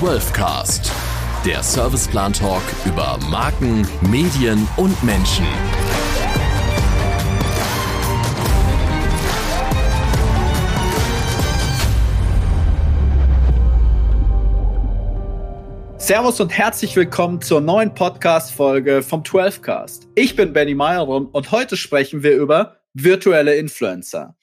12cast, der Serviceplan Talk über Marken, Medien und Menschen. Servus und herzlich willkommen zur neuen Podcast-Folge vom 12cast. Ich bin Benny Meyerrum und heute sprechen wir über virtuelle Influencer.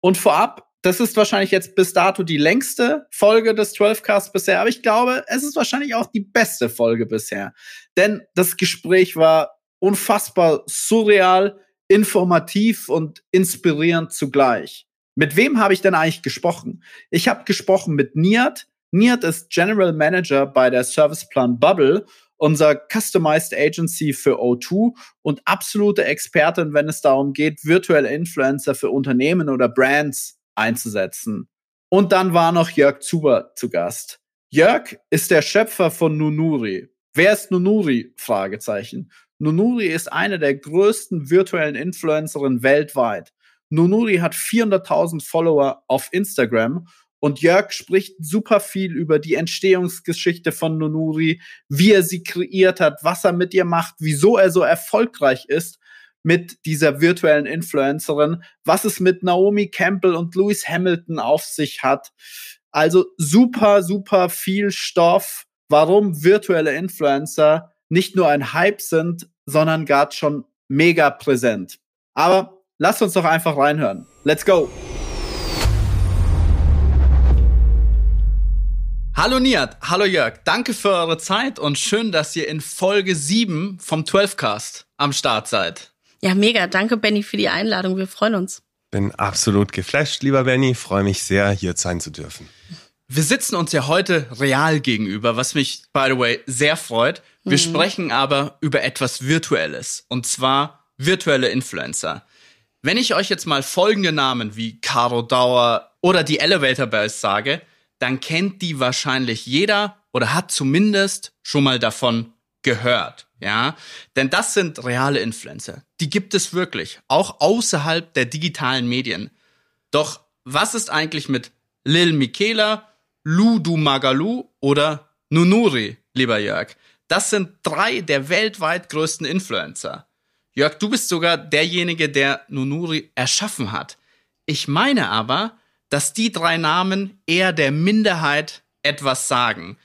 Und vorab, das ist wahrscheinlich jetzt bis dato die längste Folge des 12cast bisher, aber ich glaube, es ist wahrscheinlich auch die beste Folge bisher. Denn das Gespräch war unfassbar surreal, informativ und inspirierend zugleich. Mit wem habe ich denn eigentlich gesprochen? Ich habe gesprochen mit Niat. Niat ist General Manager bei der Serviceplan Bubble, unser Customized Agency für O2 und absolute Expertin, wenn es darum geht, virtuelle Influencer für Unternehmen oder Brands einzusetzen. Und dann war noch Jörg Zuber zu Gast. Jörg ist der Schöpfer von Nunuri. Wer ist Nunuri? Fragezeichen. Nunuri ist eine der größten virtuellen Influencerinnen weltweit. Nunuri hat 400.000 Follower auf Instagram und Jörg spricht super viel über die Entstehungsgeschichte von Nunuri, wie er sie kreiert hat, was er mit ihr macht, wieso er so erfolgreich ist mit dieser virtuellen Influencerin, was es mit Naomi Campbell und Lewis Hamilton auf sich hat. Also super, super viel Stoff, warum virtuelle Influencer nicht nur ein Hype sind, sondern gerade schon mega präsent. Aber lasst uns doch einfach reinhören. Let's go! Hallo Niat, hallo Jörg, danke für eure Zeit und schön, dass ihr in Folge 7 vom 12cast am Start seid. Ja, mega. Danke, Benny, für die Einladung. Wir freuen uns. Bin absolut geflasht, lieber Benny. Freue mich sehr, hier sein zu dürfen. Wir sitzen uns ja heute real gegenüber, was mich, by the way, sehr freut. Wir mhm. sprechen aber über etwas Virtuelles. Und zwar virtuelle Influencer. Wenn ich euch jetzt mal folgende Namen wie Caro Dauer oder die Elevator Bells sage, dann kennt die wahrscheinlich jeder oder hat zumindest schon mal davon gehört. Ja, denn das sind reale Influencer. Die gibt es wirklich, auch außerhalb der digitalen Medien. Doch was ist eigentlich mit Lil Michaela, Ludu Magalu oder Nunuri, lieber Jörg? Das sind drei der weltweit größten Influencer. Jörg, du bist sogar derjenige, der Nunuri erschaffen hat. Ich meine aber, dass die drei Namen eher der Minderheit etwas sagen.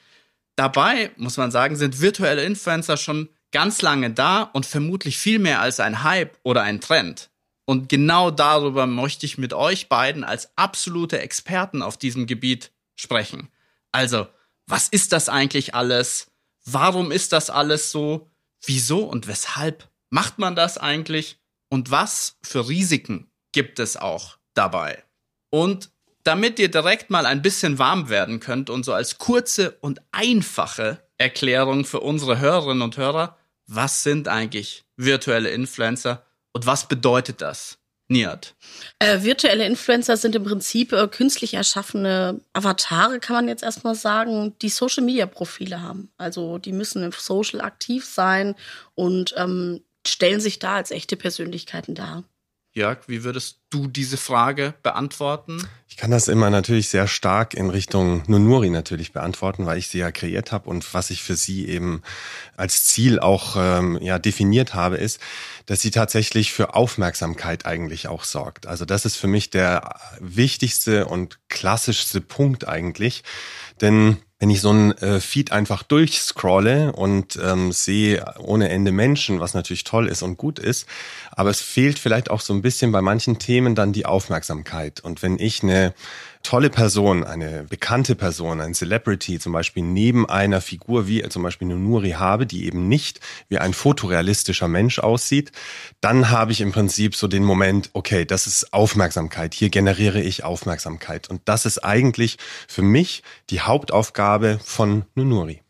Dabei, muss man sagen, sind virtuelle Influencer schon ganz lange da und vermutlich viel mehr als ein Hype oder ein Trend. Und genau darüber möchte ich mit euch beiden als absolute Experten auf diesem Gebiet sprechen. Also, was ist das eigentlich alles? Warum ist das alles so? Wieso und weshalb macht man das eigentlich? Und was für Risiken gibt es auch dabei? Und damit ihr direkt mal ein bisschen warm werden könnt und so als kurze und einfache Erklärung für unsere Hörerinnen und Hörer, was sind eigentlich virtuelle Influencer und was bedeutet das? Niert. Äh, virtuelle Influencer sind im Prinzip äh, künstlich erschaffene Avatare, kann man jetzt erstmal sagen, die Social Media Profile haben. Also die müssen im Social aktiv sein und ähm, stellen sich da als echte Persönlichkeiten dar. Jörg, wie würdest du diese Frage beantworten? Ich kann das immer natürlich sehr stark in Richtung Nunuri natürlich beantworten, weil ich sie ja kreiert habe und was ich für sie eben als Ziel auch ähm, ja definiert habe, ist, dass sie tatsächlich für Aufmerksamkeit eigentlich auch sorgt. Also das ist für mich der wichtigste und klassischste Punkt eigentlich, denn wenn ich so ein äh, Feed einfach durchscrolle und ähm, sehe ohne Ende Menschen, was natürlich toll ist und gut ist, aber es fehlt vielleicht auch so ein bisschen bei manchen Themen dann die Aufmerksamkeit. Und wenn ich eine tolle Person, eine bekannte Person, ein Celebrity zum Beispiel neben einer Figur wie zum Beispiel Nunuri habe, die eben nicht wie ein fotorealistischer Mensch aussieht, dann habe ich im Prinzip so den Moment, okay, das ist Aufmerksamkeit, hier generiere ich Aufmerksamkeit. Und das ist eigentlich für mich die Hauptaufgabe von Nunuri.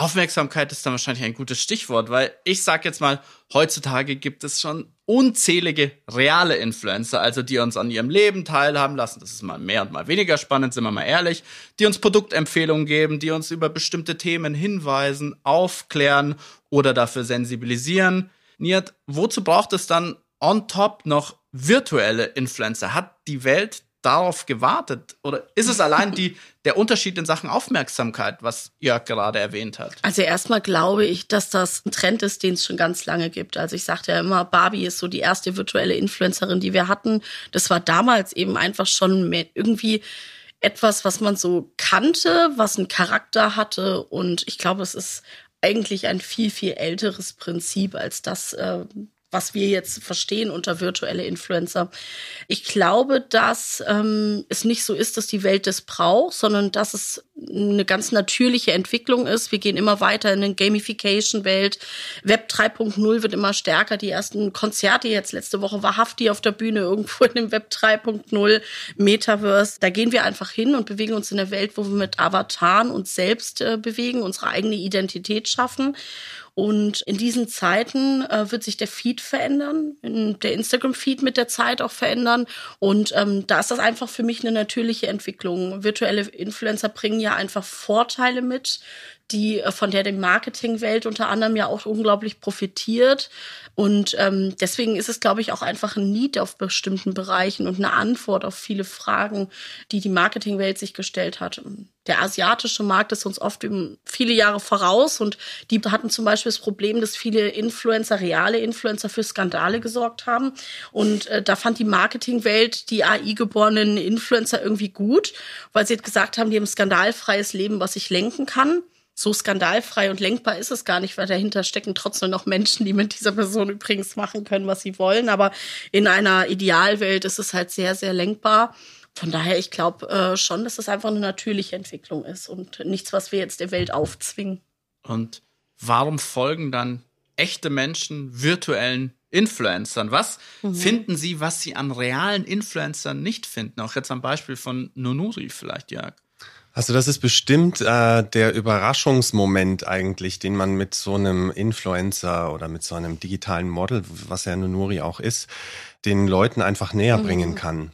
Aufmerksamkeit ist dann wahrscheinlich ein gutes Stichwort, weil ich sag jetzt mal, heutzutage gibt es schon unzählige reale Influencer, also die uns an ihrem Leben teilhaben lassen. Das ist mal mehr und mal weniger spannend, sind wir mal ehrlich, die uns Produktempfehlungen geben, die uns über bestimmte Themen hinweisen, aufklären oder dafür sensibilisieren. Niert, wozu braucht es dann on top noch virtuelle Influencer? Hat die Welt darauf gewartet? Oder ist es allein die, der Unterschied in Sachen Aufmerksamkeit, was Jörg gerade erwähnt hat? Also erstmal glaube ich, dass das ein Trend ist, den es schon ganz lange gibt. Also ich sagte ja immer, Barbie ist so die erste virtuelle Influencerin, die wir hatten. Das war damals eben einfach schon mehr irgendwie etwas, was man so kannte, was einen Charakter hatte. Und ich glaube, es ist eigentlich ein viel, viel älteres Prinzip als das, äh, was wir jetzt verstehen unter virtuelle Influencer. Ich glaube, dass ähm, es nicht so ist, dass die Welt das braucht, sondern dass es eine ganz natürliche Entwicklung ist. Wir gehen immer weiter in eine Gamification-Welt. Web 3.0 wird immer stärker. Die ersten Konzerte jetzt letzte Woche war Hafti auf der Bühne irgendwo in dem Web 3.0 Metaverse. Da gehen wir einfach hin und bewegen uns in der Welt, wo wir mit Avataren uns selbst äh, bewegen, unsere eigene Identität schaffen. Und in diesen Zeiten äh, wird sich der Feed verändern, der Instagram-Feed mit der Zeit auch verändern. Und ähm, da ist das einfach für mich eine natürliche Entwicklung. Virtuelle Influencer bringen ja einfach Vorteile mit, die äh, von der die Marketingwelt unter anderem ja auch unglaublich profitiert. Und ähm, deswegen ist es, glaube ich, auch einfach ein Need auf bestimmten Bereichen und eine Antwort auf viele Fragen, die die Marketingwelt sich gestellt hat. Der asiatische Markt ist uns oft viele Jahre voraus und die hatten zum Beispiel das Problem, dass viele Influencer, reale Influencer für Skandale gesorgt haben. Und äh, da fand die Marketingwelt die AI-geborenen Influencer irgendwie gut, weil sie gesagt haben, die haben skandalfreies Leben, was ich lenken kann so skandalfrei und lenkbar ist es gar nicht, weil dahinter stecken trotzdem noch Menschen, die mit dieser Person übrigens machen können, was sie wollen. Aber in einer Idealwelt ist es halt sehr, sehr lenkbar. Von daher, ich glaube äh, schon, dass es das einfach eine natürliche Entwicklung ist und nichts, was wir jetzt der Welt aufzwingen. Und warum folgen dann echte Menschen virtuellen Influencern? Was mhm. finden Sie, was Sie an realen Influencern nicht finden? Auch jetzt am Beispiel von Nonuri vielleicht, Jörg. Also das ist bestimmt äh, der Überraschungsmoment eigentlich, den man mit so einem Influencer oder mit so einem digitalen Model, was ja Nunuri auch ist, den Leuten einfach näher mhm. bringen kann.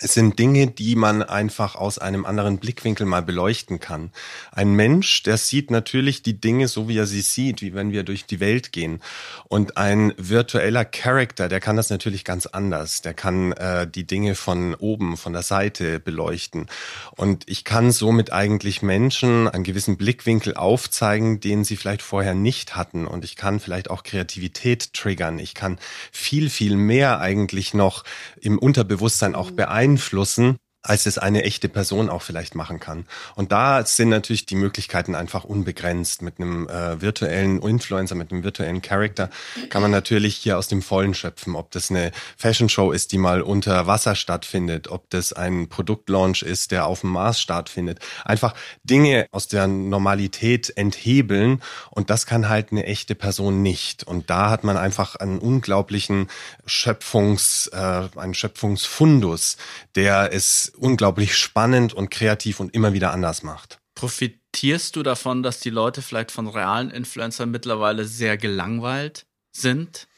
Es sind Dinge, die man einfach aus einem anderen Blickwinkel mal beleuchten kann. Ein Mensch, der sieht natürlich die Dinge so, wie er sie sieht, wie wenn wir durch die Welt gehen. Und ein virtueller Character, der kann das natürlich ganz anders. Der kann äh, die Dinge von oben, von der Seite beleuchten. Und ich kann somit eigentlich Menschen einen gewissen Blickwinkel aufzeigen, den sie vielleicht vorher nicht hatten. Und ich kann vielleicht auch Kreativität triggern. Ich kann viel, viel mehr eigentlich noch im Unterbewusstsein auch beeinflussen beeinflussen, als es eine echte Person auch vielleicht machen kann. Und da sind natürlich die Möglichkeiten einfach unbegrenzt. Mit einem äh, virtuellen Influencer, mit einem virtuellen Charakter kann man natürlich hier aus dem Vollen schöpfen. Ob das eine Fashion Show ist, die mal unter Wasser stattfindet, ob das ein Produktlaunch ist, der auf dem Mars stattfindet. Einfach Dinge aus der Normalität enthebeln und das kann halt eine echte Person nicht. Und da hat man einfach einen unglaublichen Schöpfungs, äh, einen Schöpfungsfundus, der es unglaublich spannend und kreativ und immer wieder anders macht. Profitierst du davon, dass die Leute vielleicht von realen Influencern mittlerweile sehr gelangweilt sind?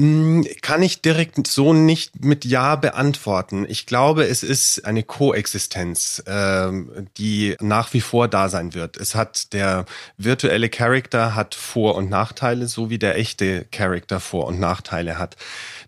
Hm, kann ich direkt so nicht mit Ja beantworten. Ich glaube, es ist eine Koexistenz, äh, die nach wie vor da sein wird. Es hat der virtuelle Charakter hat Vor- und Nachteile, so wie der echte Charakter Vor- und Nachteile hat.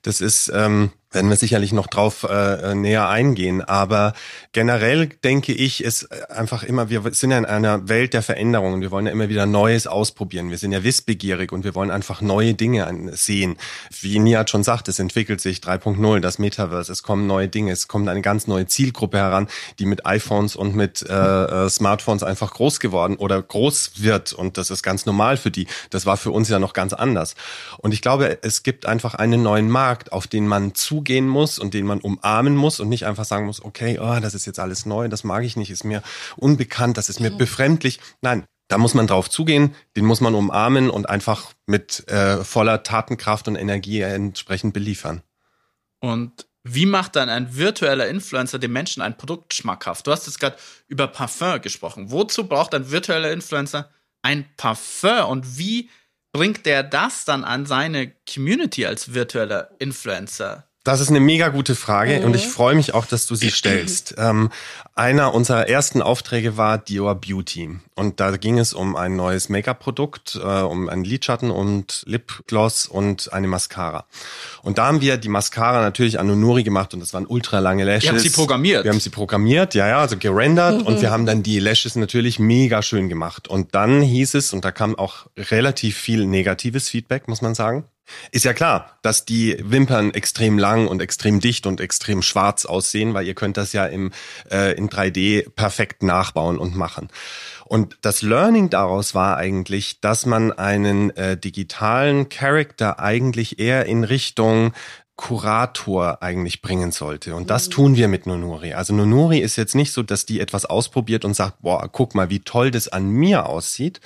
Das ist ähm, werden wir sicherlich noch drauf äh, näher eingehen. Aber generell denke ich, ist einfach immer, wir sind ja in einer Welt der Veränderungen. Wir wollen ja immer wieder Neues ausprobieren. Wir sind ja wissbegierig und wir wollen einfach neue Dinge sehen. Wie Nihat schon sagt, es entwickelt sich 3.0, das Metaverse, es kommen neue Dinge, es kommt eine ganz neue Zielgruppe heran, die mit iPhones und mit äh, äh, Smartphones einfach groß geworden oder groß wird. Und das ist ganz normal für die. Das war für uns ja noch ganz anders. Und ich glaube, es gibt einfach einen neuen Markt, auf den man zu zugehen muss und den man umarmen muss und nicht einfach sagen muss, okay, oh, das ist jetzt alles neu, das mag ich nicht, ist mir unbekannt, das ist mir befremdlich. Nein, da muss man drauf zugehen, den muss man umarmen und einfach mit äh, voller Tatenkraft und Energie entsprechend beliefern. Und wie macht dann ein virtueller Influencer dem Menschen ein Produkt schmackhaft? Du hast jetzt gerade über Parfum gesprochen. Wozu braucht ein virtueller Influencer ein Parfum und wie bringt der das dann an seine Community als virtueller Influencer? Das ist eine mega gute Frage mhm. und ich freue mich auch, dass du sie stellst. ähm, einer unserer ersten Aufträge war Dior Beauty und da ging es um ein neues Make-up-Produkt, äh, um einen Lidschatten und Lipgloss und eine Mascara. Und da haben wir die Mascara natürlich an Nunuri gemacht und das waren ultra lange Lashes. Wir haben sie programmiert. Wir haben sie programmiert, ja, ja, also gerendert mhm. und wir haben dann die Lashes natürlich mega schön gemacht. Und dann hieß es, und da kam auch relativ viel negatives Feedback, muss man sagen. Ist ja klar, dass die Wimpern extrem lang und extrem dicht und extrem schwarz aussehen, weil ihr könnt das ja im, äh, in 3D perfekt nachbauen und machen. Und das Learning daraus war eigentlich, dass man einen äh, digitalen Character eigentlich eher in Richtung Kurator eigentlich bringen sollte. Und das tun wir mit Nonuri. Also Nonuri ist jetzt nicht so, dass die etwas ausprobiert und sagt, boah, guck mal, wie toll das an mir aussieht,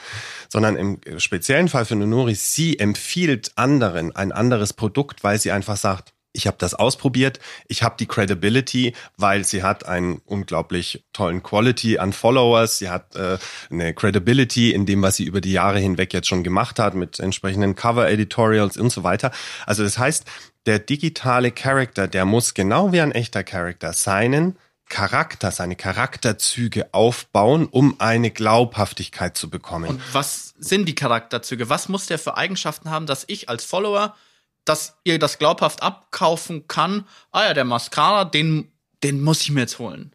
sondern im speziellen Fall für Nonuri, sie empfiehlt anderen ein anderes Produkt, weil sie einfach sagt, ich habe das ausprobiert, ich habe die Credibility, weil sie hat einen unglaublich tollen Quality an Followers, sie hat äh, eine Credibility in dem, was sie über die Jahre hinweg jetzt schon gemacht hat, mit entsprechenden Cover-Editorials und so weiter. Also das heißt, der digitale Charakter, der muss genau wie ein echter Charakter seinen Charakter, seine Charakterzüge aufbauen, um eine Glaubhaftigkeit zu bekommen. Und was sind die Charakterzüge? Was muss der für Eigenschaften haben, dass ich als Follower, dass ihr das glaubhaft abkaufen kann? Ah ja, der Mascara, den, den muss ich mir jetzt holen.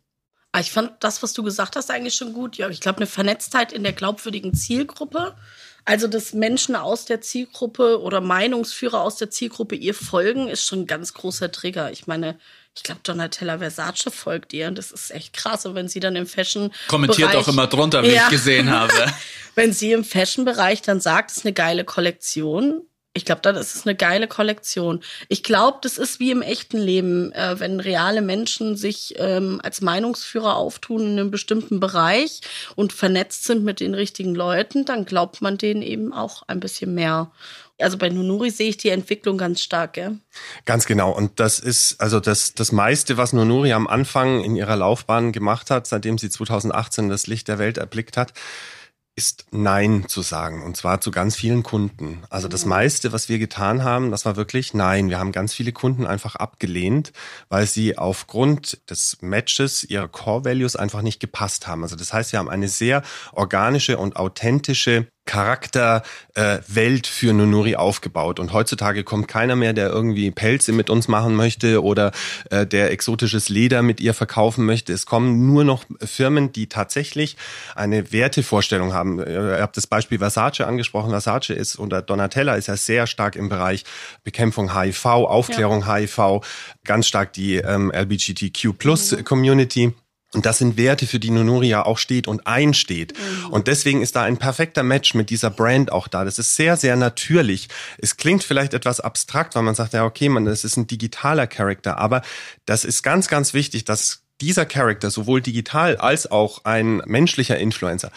Ah, ich fand das, was du gesagt hast, eigentlich schon gut. Ja, ich glaube, eine Vernetztheit in der glaubwürdigen Zielgruppe also, dass Menschen aus der Zielgruppe oder Meinungsführer aus der Zielgruppe ihr folgen, ist schon ein ganz großer Trigger. Ich meine, ich glaube, Donatella Versace folgt ihr und das ist echt krass. Und wenn sie dann im Fashion kommentiert auch immer drunter, wie ja. ich gesehen habe. wenn sie im Fashion-Bereich dann sagt, es ist eine geile Kollektion, ich glaube, dann ist es eine geile Kollektion. Ich glaube, das ist wie im echten Leben, äh, wenn reale Menschen sich ähm, als Meinungsführer auftun in einem bestimmten Bereich und vernetzt sind mit den richtigen Leuten, dann glaubt man denen eben auch ein bisschen mehr. Also bei Nunuri sehe ich die Entwicklung ganz stark, gell? Ganz genau. Und das ist also das, das meiste, was Nunuri am Anfang in ihrer Laufbahn gemacht hat, seitdem sie 2018 das Licht der Welt erblickt hat, ist Nein zu sagen und zwar zu ganz vielen Kunden. Also das mhm. meiste, was wir getan haben, das war wirklich Nein. Wir haben ganz viele Kunden einfach abgelehnt, weil sie aufgrund des Matches ihrer Core Values einfach nicht gepasst haben. Also das heißt, wir haben eine sehr organische und authentische Charakterwelt äh, für Nunuri aufgebaut. Und heutzutage kommt keiner mehr, der irgendwie Pelze mit uns machen möchte oder äh, der exotisches Leder mit ihr verkaufen möchte. Es kommen nur noch Firmen, die tatsächlich eine Wertevorstellung haben. Äh, ihr habt das Beispiel Versace angesprochen. Versace ist oder Donatella ist ja sehr stark im Bereich Bekämpfung HIV, Aufklärung ja. HIV, ganz stark die ähm, LGBTQ Plus mhm. Community. Und das sind Werte, für die Nonoria auch steht und einsteht. Mhm. Und deswegen ist da ein perfekter Match mit dieser Brand auch da. Das ist sehr, sehr natürlich. Es klingt vielleicht etwas abstrakt, weil man sagt, ja, okay, man, das ist ein digitaler Charakter. Aber das ist ganz, ganz wichtig, dass dieser Charakter, sowohl digital als auch ein menschlicher Influencer,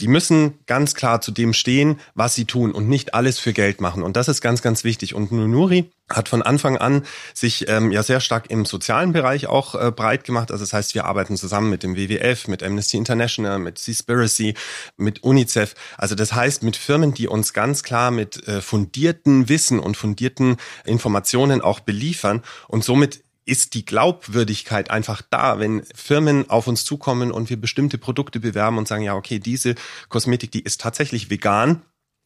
die müssen ganz klar zu dem stehen, was sie tun und nicht alles für Geld machen. Und das ist ganz, ganz wichtig. Und Nunuri hat von Anfang an sich ähm, ja sehr stark im sozialen Bereich auch äh, breit gemacht. Also das heißt, wir arbeiten zusammen mit dem WWF, mit Amnesty International, mit Seaspiracy, mit UNICEF. Also das heißt, mit Firmen, die uns ganz klar mit äh, fundierten Wissen und fundierten Informationen auch beliefern. Und somit ist die Glaubwürdigkeit einfach da, wenn Firmen auf uns zukommen und wir bestimmte Produkte bewerben und sagen, ja, okay, diese Kosmetik, die ist tatsächlich vegan,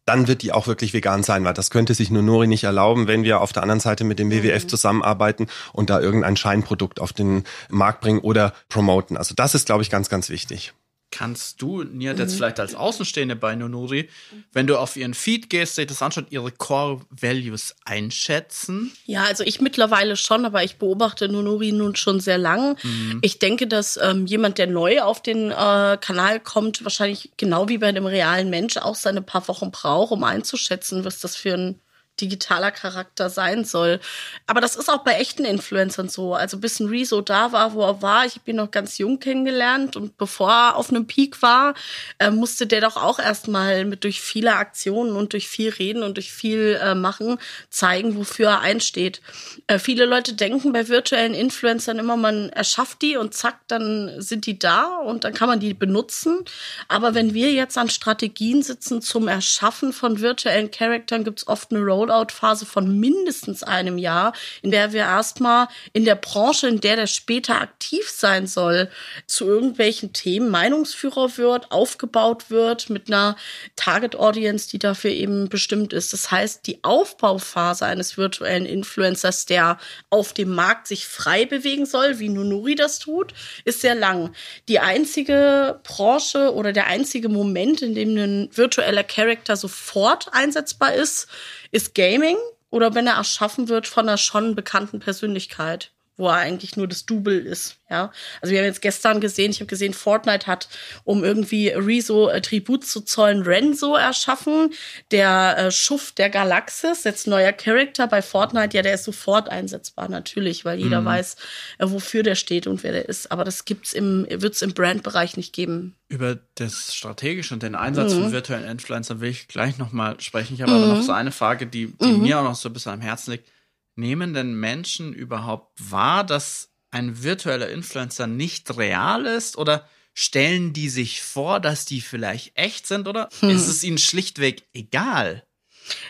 dann wird die auch wirklich vegan sein, weil das könnte sich nur Nori nicht erlauben, wenn wir auf der anderen Seite mit dem WWF mhm. zusammenarbeiten und da irgendein Scheinprodukt auf den Markt bringen oder promoten. Also das ist, glaube ich, ganz, ganz wichtig. Kannst du, Nia, jetzt mhm. vielleicht als Außenstehende bei Nonuri, wenn du auf ihren Feed gehst, dir das anschaut, ihre Core Values einschätzen? Ja, also ich mittlerweile schon, aber ich beobachte Nonuri nun schon sehr lang. Mhm. Ich denke, dass ähm, jemand, der neu auf den äh, Kanal kommt, wahrscheinlich genau wie bei einem realen Mensch auch seine paar Wochen braucht, um einzuschätzen, was das für ein digitaler Charakter sein soll. Aber das ist auch bei echten Influencern so. Also bis ein Rezo da war, wo er war, ich habe ihn noch ganz jung kennengelernt und bevor er auf einem Peak war, äh, musste der doch auch erstmal mit durch viele Aktionen und durch viel Reden und durch viel äh, Machen zeigen, wofür er einsteht. Äh, viele Leute denken bei virtuellen Influencern immer, man erschafft die und zack, dann sind die da und dann kann man die benutzen. Aber wenn wir jetzt an Strategien sitzen zum Erschaffen von virtuellen Charakteren, gibt's oft eine Road Rollout-Phase von mindestens einem Jahr, in der wir erstmal in der Branche, in der der später aktiv sein soll, zu irgendwelchen Themen Meinungsführer wird, aufgebaut wird mit einer Target-Audience, die dafür eben bestimmt ist. Das heißt, die Aufbauphase eines virtuellen Influencers, der auf dem Markt sich frei bewegen soll, wie Nunuri das tut, ist sehr lang. Die einzige Branche oder der einzige Moment, in dem ein virtueller Charakter sofort einsetzbar ist, ist Gaming oder wenn er erschaffen wird von einer schon bekannten Persönlichkeit wo er eigentlich nur das Double ist. Ja, also wir haben jetzt gestern gesehen, ich habe gesehen, Fortnite hat, um irgendwie Rezo äh, Tribut zu zollen, Renzo erschaffen, der äh, Schuft der Galaxis, jetzt neuer Charakter bei Fortnite, ja, der ist sofort einsetzbar, natürlich, weil jeder mhm. weiß, äh, wofür der steht und wer der ist. Aber das gibt's im, wird's im Brandbereich nicht geben. Über das Strategische und den Einsatz mhm. von virtuellen Influencern will ich gleich nochmal sprechen. Ich habe mhm. aber noch so eine Frage, die, die mhm. mir auch noch so ein bisschen am Herzen liegt nehmen denn Menschen überhaupt wahr, dass ein virtueller Influencer nicht real ist oder stellen die sich vor, dass die vielleicht echt sind oder hm. ist es ihnen schlichtweg egal?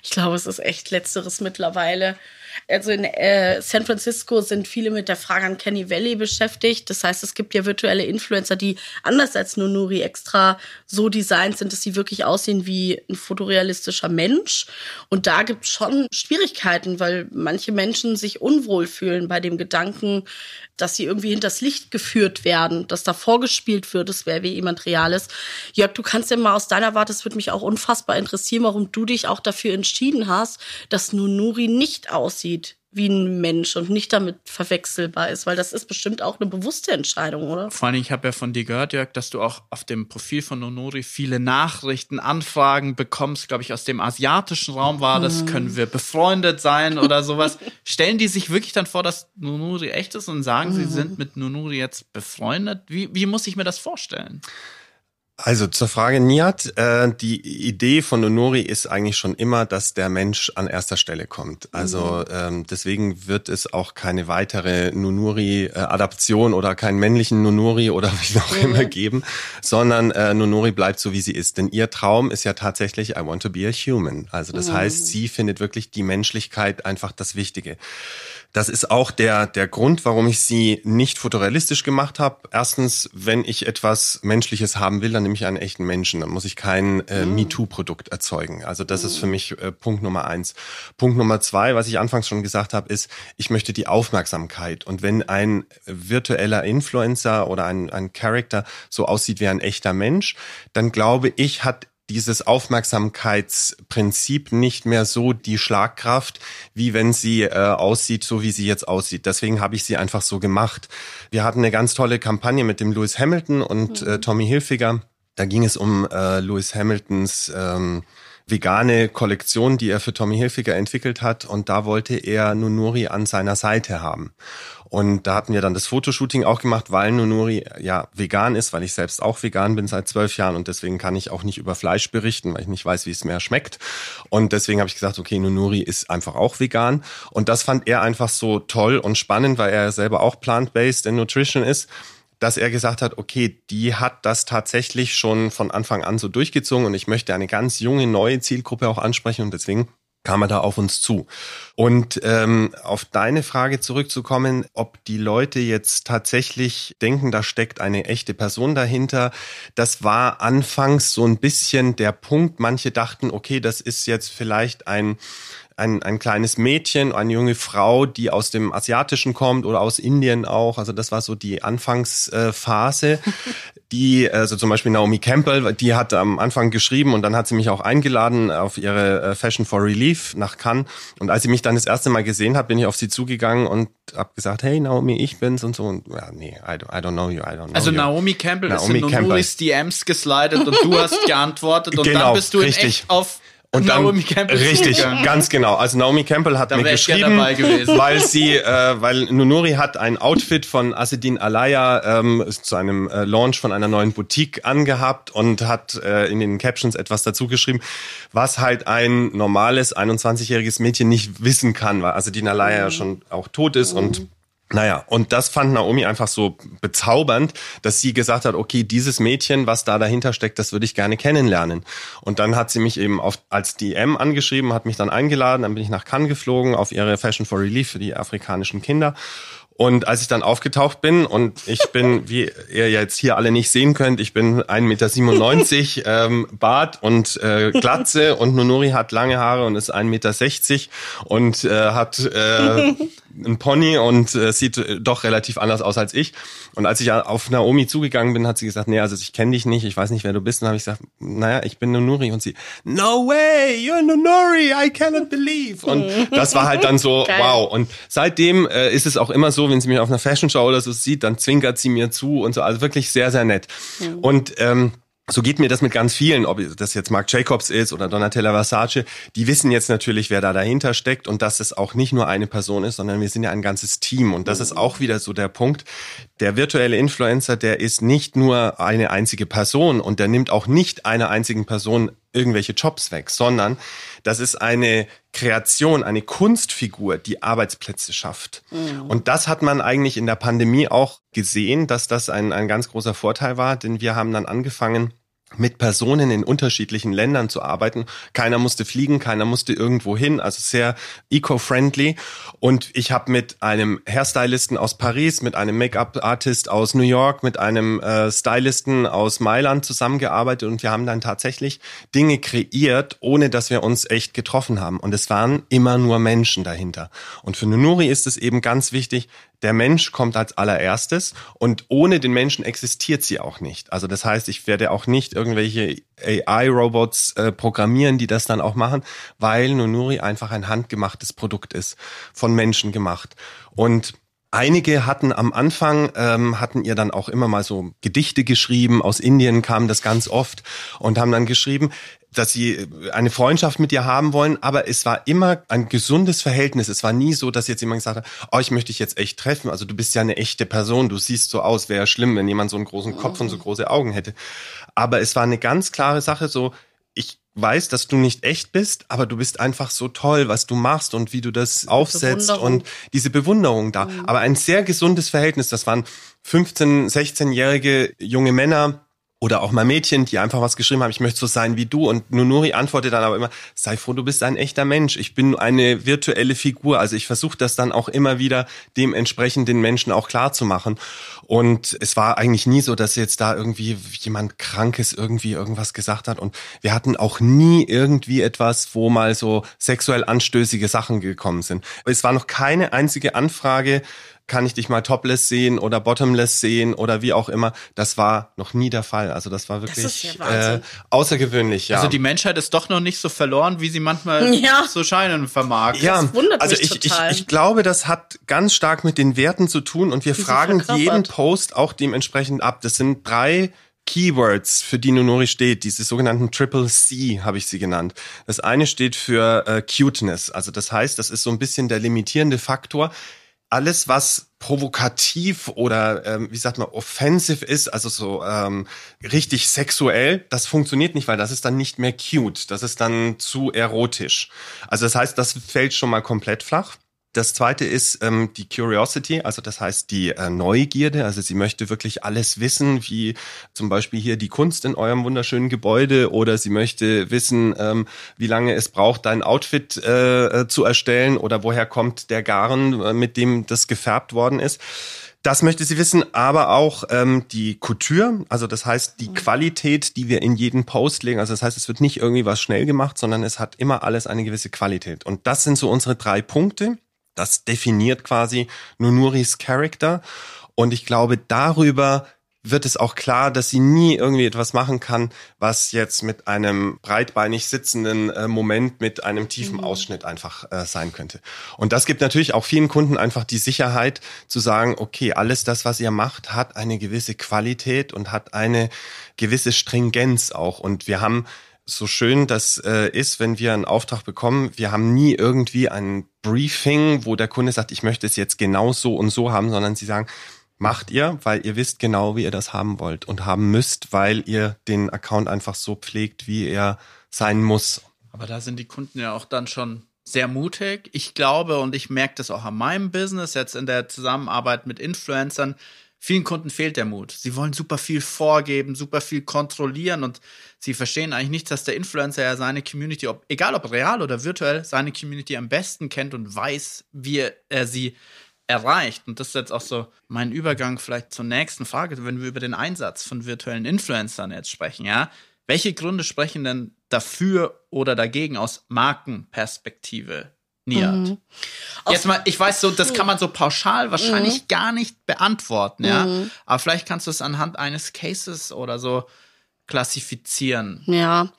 Ich glaube, es ist echt letzteres mittlerweile. Also in äh, San Francisco sind viele mit der Frage an Kenny Valley beschäftigt. Das heißt, es gibt ja virtuelle Influencer, die anders als Nunuri extra so designt sind, dass sie wirklich aussehen wie ein fotorealistischer Mensch. Und da gibt es schon Schwierigkeiten, weil manche Menschen sich unwohl fühlen bei dem Gedanken, dass sie irgendwie hinters Licht geführt werden, dass da vorgespielt wird, es wäre wie jemand Reales. Jörg, du kannst ja mal aus deiner Warte, es würde mich auch unfassbar interessieren, warum du dich auch dafür entschieden hast, dass Nunuri nicht aussieht wie ein Mensch und nicht damit verwechselbar ist, weil das ist bestimmt auch eine bewusste Entscheidung, oder? Vor allem, ich habe ja von dir gehört, Jörg, dass du auch auf dem Profil von Nonori viele Nachrichten, Anfragen bekommst, glaube ich, aus dem asiatischen Raum war das, mhm. können wir befreundet sein oder sowas. Stellen die sich wirklich dann vor, dass Nonori echt ist und sagen, sie sind mit Nonori jetzt befreundet? Wie, wie muss ich mir das vorstellen? Also zur Frage Niat, äh, die Idee von Nonori ist eigentlich schon immer, dass der Mensch an erster Stelle kommt. Also mhm. ähm, deswegen wird es auch keine weitere Nonori-Adaption oder keinen männlichen Nonori oder wie auch mhm. immer geben, sondern äh, Nonori bleibt so, wie sie ist. Denn ihr Traum ist ja tatsächlich, I want to be a human. Also das mhm. heißt, sie findet wirklich die Menschlichkeit einfach das Wichtige. Das ist auch der, der Grund, warum ich sie nicht fotorealistisch gemacht habe. Erstens, wenn ich etwas Menschliches haben will, dann nehme ich einen echten Menschen. Dann muss ich kein äh, mhm. MeToo-Produkt erzeugen. Also das ist für mich äh, Punkt Nummer eins. Punkt Nummer zwei, was ich anfangs schon gesagt habe, ist, ich möchte die Aufmerksamkeit. Und wenn ein virtueller Influencer oder ein, ein Character so aussieht wie ein echter Mensch, dann glaube ich, hat dieses Aufmerksamkeitsprinzip nicht mehr so die Schlagkraft, wie wenn sie äh, aussieht, so wie sie jetzt aussieht. Deswegen habe ich sie einfach so gemacht. Wir hatten eine ganz tolle Kampagne mit dem Lewis Hamilton und äh, mhm. Tommy Hilfiger. Da ging es um äh, Lewis Hamiltons ähm, vegane Kollektion, die er für Tommy Hilfiger entwickelt hat. Und da wollte er Nunuri an seiner Seite haben. Und da hatten wir dann das Fotoshooting auch gemacht, weil Nunuri ja vegan ist, weil ich selbst auch vegan bin seit zwölf Jahren und deswegen kann ich auch nicht über Fleisch berichten, weil ich nicht weiß, wie es mehr schmeckt. Und deswegen habe ich gesagt, okay, Nunuri ist einfach auch vegan. Und das fand er einfach so toll und spannend, weil er selber auch plant-based in Nutrition ist dass er gesagt hat, okay, die hat das tatsächlich schon von Anfang an so durchgezogen und ich möchte eine ganz junge, neue Zielgruppe auch ansprechen und deswegen kam er da auf uns zu. Und ähm, auf deine Frage zurückzukommen, ob die Leute jetzt tatsächlich denken, da steckt eine echte Person dahinter, das war anfangs so ein bisschen der Punkt. Manche dachten, okay, das ist jetzt vielleicht ein ein, ein kleines Mädchen, eine junge Frau, die aus dem Asiatischen kommt oder aus Indien auch. Also das war so die Anfangsphase. die, also zum Beispiel Naomi Campbell, die hat am Anfang geschrieben und dann hat sie mich auch eingeladen auf ihre äh, Fashion for Relief nach Cannes. Und als sie mich dann das erste Mal gesehen hat, bin ich auf sie zugegangen und habe gesagt, hey Naomi, ich bin's und so. Und ja, nee, I don't, I don't know you, I don't know Also you. Naomi Campbell Naomi ist in Nunuris DMs geslidet und du hast geantwortet und genau, dann bist du in richtig. echt auf und dann, Naomi Campbell richtig, ganz genau. Also Naomi Campbell hat da mir geschrieben, weil sie, äh, weil Nunuri hat ein Outfit von Asedin Alaya ähm, zu einem äh, Launch von einer neuen Boutique angehabt und hat äh, in den Captions etwas dazu geschrieben, was halt ein normales 21-jähriges Mädchen nicht wissen kann, weil Asedin Alaya ja schon auch tot ist mhm. und Naja, und das fand Naomi einfach so bezaubernd, dass sie gesagt hat, okay, dieses Mädchen, was da dahinter steckt, das würde ich gerne kennenlernen. Und dann hat sie mich eben auf, als DM angeschrieben, hat mich dann eingeladen, dann bin ich nach Cannes geflogen auf ihre Fashion for Relief für die afrikanischen Kinder. Und als ich dann aufgetaucht bin und ich bin, wie ihr jetzt hier alle nicht sehen könnt, ich bin 1,97 Meter, ähm, Bart und äh, Glatze und Nunuri hat lange Haare und ist 1,60 Meter und äh, hat äh, ein Pony und äh, sieht äh, doch relativ anders aus als ich. Und als ich auf Naomi zugegangen bin, hat sie gesagt, nee, also ich kenne dich nicht, ich weiß nicht, wer du bist. Und habe ich gesagt, naja, ich bin Nunuri. Und sie, no way, you're Nunuri, I cannot believe. Und das war halt dann so, wow. Und seitdem äh, ist es auch immer so, wenn sie mich auf einer Fashion Show oder so sieht, dann zwinkert sie mir zu und so. Also wirklich sehr, sehr nett. Mhm. Und ähm, so geht mir das mit ganz vielen, ob das jetzt Marc Jacobs ist oder Donatella Versace. Die wissen jetzt natürlich, wer da dahinter steckt und dass es auch nicht nur eine Person ist, sondern wir sind ja ein ganzes Team. Und das ist auch wieder so der Punkt. Der virtuelle Influencer, der ist nicht nur eine einzige Person und der nimmt auch nicht einer einzigen Person irgendwelche Jobs weg, sondern das ist eine Kreation, eine Kunstfigur, die Arbeitsplätze schafft. Mhm. Und das hat man eigentlich in der Pandemie auch gesehen, dass das ein, ein ganz großer Vorteil war, denn wir haben dann angefangen, mit Personen in unterschiedlichen Ländern zu arbeiten. Keiner musste fliegen, keiner musste irgendwo hin, also sehr eco-friendly. Und ich habe mit einem Hairstylisten aus Paris, mit einem Make-up-Artist aus New York, mit einem äh, Stylisten aus Mailand zusammengearbeitet und wir haben dann tatsächlich Dinge kreiert, ohne dass wir uns echt getroffen haben. Und es waren immer nur Menschen dahinter. Und für Nunuri ist es eben ganz wichtig, der Mensch kommt als allererstes und ohne den Menschen existiert sie auch nicht. Also das heißt, ich werde auch nicht irgendwelche AI-Robots äh, programmieren, die das dann auch machen, weil Nunuri einfach ein handgemachtes Produkt ist, von Menschen gemacht. Und Einige hatten am Anfang, ähm, hatten ihr dann auch immer mal so Gedichte geschrieben. Aus Indien kam das ganz oft und haben dann geschrieben, dass sie eine Freundschaft mit ihr haben wollen, aber es war immer ein gesundes Verhältnis. Es war nie so, dass jetzt jemand gesagt hat, oh, ich möchte dich jetzt echt treffen. Also du bist ja eine echte Person, du siehst so aus, wäre schlimm, wenn jemand so einen großen Kopf und so große Augen hätte. Aber es war eine ganz klare Sache, so, ich weiß, dass du nicht echt bist, aber du bist einfach so toll, was du machst und wie du das aufsetzt und diese Bewunderung da. Mhm. Aber ein sehr gesundes Verhältnis, das waren 15, 16-jährige junge Männer, oder auch mal Mädchen, die einfach was geschrieben haben, ich möchte so sein wie du. Und Nunuri antwortet dann aber immer, sei froh, du bist ein echter Mensch. Ich bin eine virtuelle Figur. Also ich versuche das dann auch immer wieder dementsprechend den Menschen auch klar zu machen. Und es war eigentlich nie so, dass jetzt da irgendwie jemand Krankes irgendwie irgendwas gesagt hat. Und wir hatten auch nie irgendwie etwas, wo mal so sexuell anstößige Sachen gekommen sind. Es war noch keine einzige Anfrage kann ich dich mal topless sehen oder bottomless sehen oder wie auch immer. Das war noch nie der Fall. Also das war wirklich das äh, außergewöhnlich. Ja. Also die Menschheit ist doch noch nicht so verloren, wie sie manchmal ja. so scheinen vermag. Ja, das wundert also mich ich, total. Ich, ich glaube, das hat ganz stark mit den Werten zu tun und wir Wie fragen jeden Post auch dementsprechend ab. Das sind drei Keywords, für die Nunori steht, diese sogenannten Triple C habe ich sie genannt. Das eine steht für äh, Cuteness, also das heißt, das ist so ein bisschen der limitierende Faktor alles, was provokativ oder ähm, wie sagt man offensive ist, also so ähm, richtig sexuell, das funktioniert nicht, weil das ist dann nicht mehr cute, das ist dann zu erotisch. Also das heißt, das fällt schon mal komplett flach. Das zweite ist ähm, die Curiosity, also das heißt die äh, Neugierde. Also sie möchte wirklich alles wissen, wie zum Beispiel hier die Kunst in eurem wunderschönen Gebäude oder sie möchte wissen, ähm, wie lange es braucht, dein Outfit äh, äh zu erstellen oder woher kommt der Garn, äh, mit dem das gefärbt worden ist. Das möchte sie wissen, aber auch ähm, die Couture, also das heißt die mhm. Qualität, die wir in jeden Post legen. Also das heißt, es wird nicht irgendwie was schnell gemacht, sondern es hat immer alles eine gewisse Qualität. Und das sind so unsere drei Punkte. Das definiert quasi Nunuris Charakter. Und ich glaube, darüber wird es auch klar, dass sie nie irgendwie etwas machen kann, was jetzt mit einem breitbeinig sitzenden äh, Moment mit einem tiefen mhm. Ausschnitt einfach äh, sein könnte. Und das gibt natürlich auch vielen Kunden einfach die Sicherheit zu sagen, okay, alles das, was ihr macht, hat eine gewisse Qualität und hat eine gewisse Stringenz auch. Und wir haben so schön das äh, ist, wenn wir einen Auftrag bekommen, wir haben nie irgendwie ein Briefing, wo der Kunde sagt, ich möchte es jetzt genau so und so haben, sondern sie sagen, macht ihr, weil ihr wisst genau, wie ihr das haben wollt und haben müsst, weil ihr den Account einfach so pflegt, wie er sein muss. Aber da sind die Kunden ja auch dann schon sehr mutig. Ich glaube und ich merke das auch an meinem Business jetzt in der Zusammenarbeit mit Influencern. Vielen Kunden fehlt der Mut. Sie wollen super viel vorgeben, super viel kontrollieren und sie verstehen eigentlich nicht, dass der Influencer ja seine Community, ob, egal ob real oder virtuell, seine Community am besten kennt und weiß, wie er sie erreicht. Und das ist jetzt auch so mein Übergang vielleicht zur nächsten Frage, wenn wir über den Einsatz von virtuellen Influencern jetzt sprechen, ja. Welche Gründe sprechen denn dafür oder dagegen aus Markenperspektive Niat. Mhm. Jetzt mal, ich weiß so, das kann man so pauschal wahrscheinlich mhm. gar nicht beantworten, ja. Mhm. Aber vielleicht kannst du es anhand eines Cases oder so klassifizieren. Ja,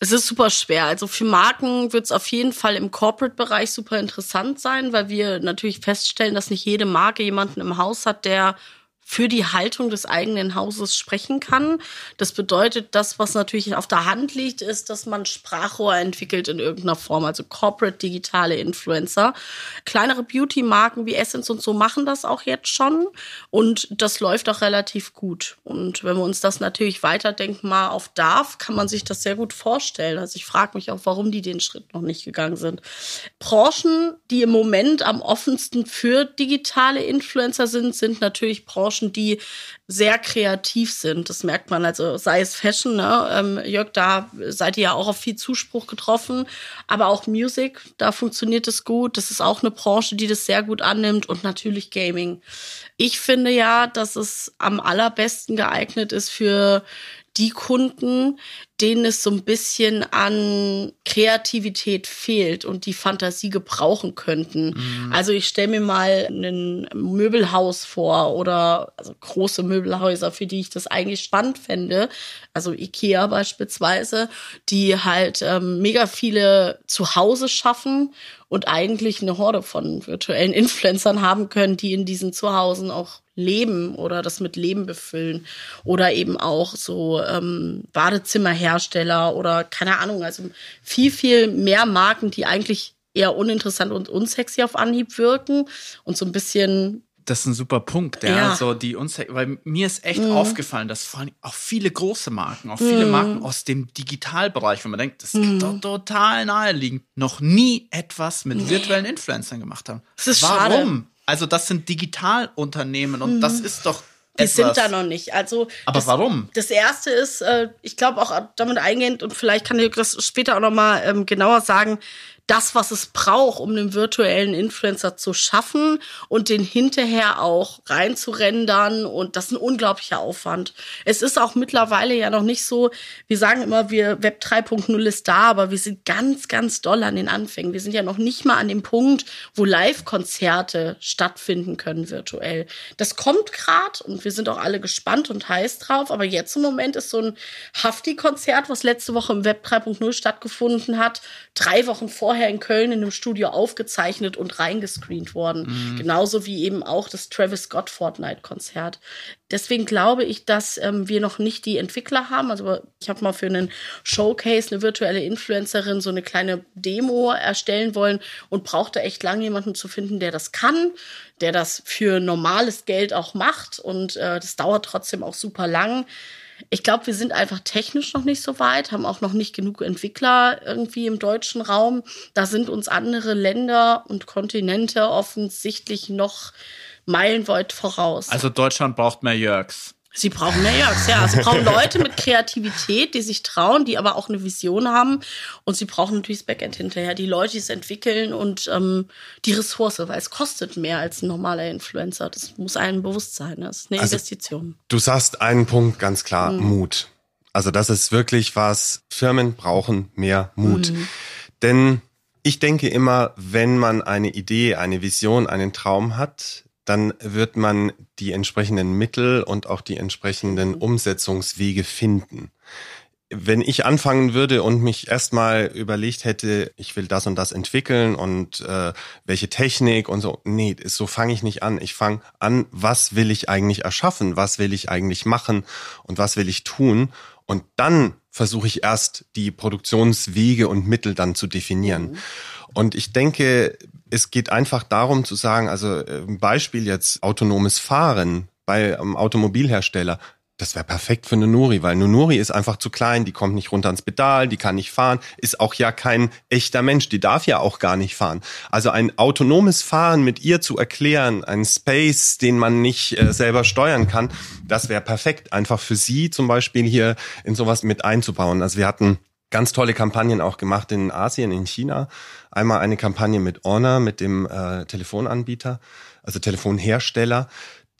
es ist super schwer. Also für Marken wird es auf jeden Fall im Corporate-Bereich super interessant sein, weil wir natürlich feststellen, dass nicht jede Marke jemanden im Haus hat, der für die Haltung des eigenen Hauses sprechen kann. Das bedeutet, das, was natürlich auf der Hand liegt, ist, dass man Sprachrohr entwickelt in irgendeiner Form, also Corporate digitale Influencer. Kleinere Beauty-Marken wie Essence und so machen das auch jetzt schon und das läuft auch relativ gut. Und wenn wir uns das natürlich weiterdenken, mal auf darf, kann man sich das sehr gut vorstellen. Also ich frage mich auch, warum die den Schritt noch nicht gegangen sind. Branchen, die im Moment am offensten für digitale Influencer sind, sind natürlich Branchen, Branchen, die sehr kreativ sind. Das merkt man, also sei es Fashion, ne? Ähm, Jörg, da seid ihr ja auch auf viel Zuspruch getroffen, aber auch Music, da funktioniert es gut. Das ist auch eine Branche, die das sehr gut annimmt und natürlich Gaming. Ich finde ja, dass es am allerbesten geeignet ist für die Kunden, denen es so ein bisschen an Kreativität fehlt und die Fantasie gebrauchen könnten. Mhm. Also ich stelle mir mal ein Möbelhaus vor oder also große Möbelhäuser, für die ich das eigentlich spannend fände. Also Ikea beispielsweise, die halt ähm, mega viele Zuhause schaffen und eigentlich eine Horde von virtuellen Influencern haben können, die in diesen Zuhausen auch leben oder das mit Leben befüllen. Oder eben auch so ähm, Badezimmerhersteller oder keine Ahnung, also viel, viel mehr Marken, die eigentlich eher uninteressant und unsexy auf Anhieb wirken und so ein bisschen das ist ein super Punkt, ja. ja. So die uns, weil mir ist echt mhm. aufgefallen, dass vor allem auch viele große Marken, auch viele mhm. Marken aus dem Digitalbereich, wo man denkt, das ist mhm. doch total naheliegend, noch nie etwas mit nee. virtuellen Influencern gemacht haben. Das ist Warum? Schade. Also das sind Digitalunternehmen und das mhm. ist doch die sind da noch nicht. Also aber das, warum? Das erste ist, äh, ich glaube auch damit eingehend und vielleicht kann ich das später auch noch mal ähm, genauer sagen das, was es braucht, um einen virtuellen Influencer zu schaffen und den hinterher auch reinzurendern. Und das ist ein unglaublicher Aufwand. Es ist auch mittlerweile ja noch nicht so, wir sagen immer, wir Web 3.0 ist da, aber wir sind ganz, ganz doll an den Anfängen. Wir sind ja noch nicht mal an dem Punkt, wo Live-Konzerte stattfinden können virtuell. Das kommt gerade und wir sind auch alle gespannt und heiß drauf. Aber jetzt im Moment ist so ein Hafti-Konzert, was letzte Woche im Web 3.0 stattgefunden hat, drei Wochen vorher vorher in Köln in einem Studio aufgezeichnet und reingescreent worden. Mhm. Genauso wie eben auch das Travis Scott Fortnite-Konzert. Deswegen glaube ich, dass ähm, wir noch nicht die Entwickler haben. Also ich habe mal für einen Showcase eine virtuelle Influencerin so eine kleine Demo erstellen wollen und brauchte echt lange jemanden zu finden, der das kann, der das für normales Geld auch macht. Und äh, das dauert trotzdem auch super lang. Ich glaube, wir sind einfach technisch noch nicht so weit, haben auch noch nicht genug Entwickler irgendwie im deutschen Raum. Da sind uns andere Länder und Kontinente offensichtlich noch meilenweit voraus. Also Deutschland braucht mehr Jörgs. Sie brauchen mehr Jörgs, ja. Sie brauchen Leute mit Kreativität, die sich trauen, die aber auch eine Vision haben. Und sie brauchen natürlich das Backend hinterher, die Leute, die es entwickeln und ähm, die Ressource, weil es kostet mehr als ein normaler Influencer. Das muss einem bewusst sein. Das ist eine also, Investition. Du sagst einen Punkt ganz klar, mhm. Mut. Also das ist wirklich was, Firmen brauchen mehr Mut. Mhm. Denn ich denke immer, wenn man eine Idee, eine Vision, einen Traum hat, dann wird man die entsprechenden Mittel und auch die entsprechenden Umsetzungswege finden. Wenn ich anfangen würde und mich erstmal überlegt hätte, ich will das und das entwickeln und äh, welche Technik und so, nee, so fange ich nicht an. Ich fange an, was will ich eigentlich erschaffen, was will ich eigentlich machen und was will ich tun und dann versuche ich erst die Produktionswege und Mittel dann zu definieren. Mhm. Und ich denke, es geht einfach darum zu sagen, also äh, ein Beispiel jetzt autonomes Fahren bei einem Automobilhersteller. das wäre perfekt für Nunuri, weil Nunuri ist einfach zu klein, die kommt nicht runter ans Pedal, die kann nicht fahren, ist auch ja kein echter Mensch, die darf ja auch gar nicht fahren. Also ein autonomes Fahren mit ihr zu erklären, ein Space, den man nicht äh, selber steuern kann, das wäre perfekt, einfach für sie zum Beispiel hier in sowas mit einzubauen. Also wir hatten ganz tolle Kampagnen auch gemacht in Asien, in China. Einmal eine Kampagne mit Honor, mit dem äh, Telefonanbieter, also Telefonhersteller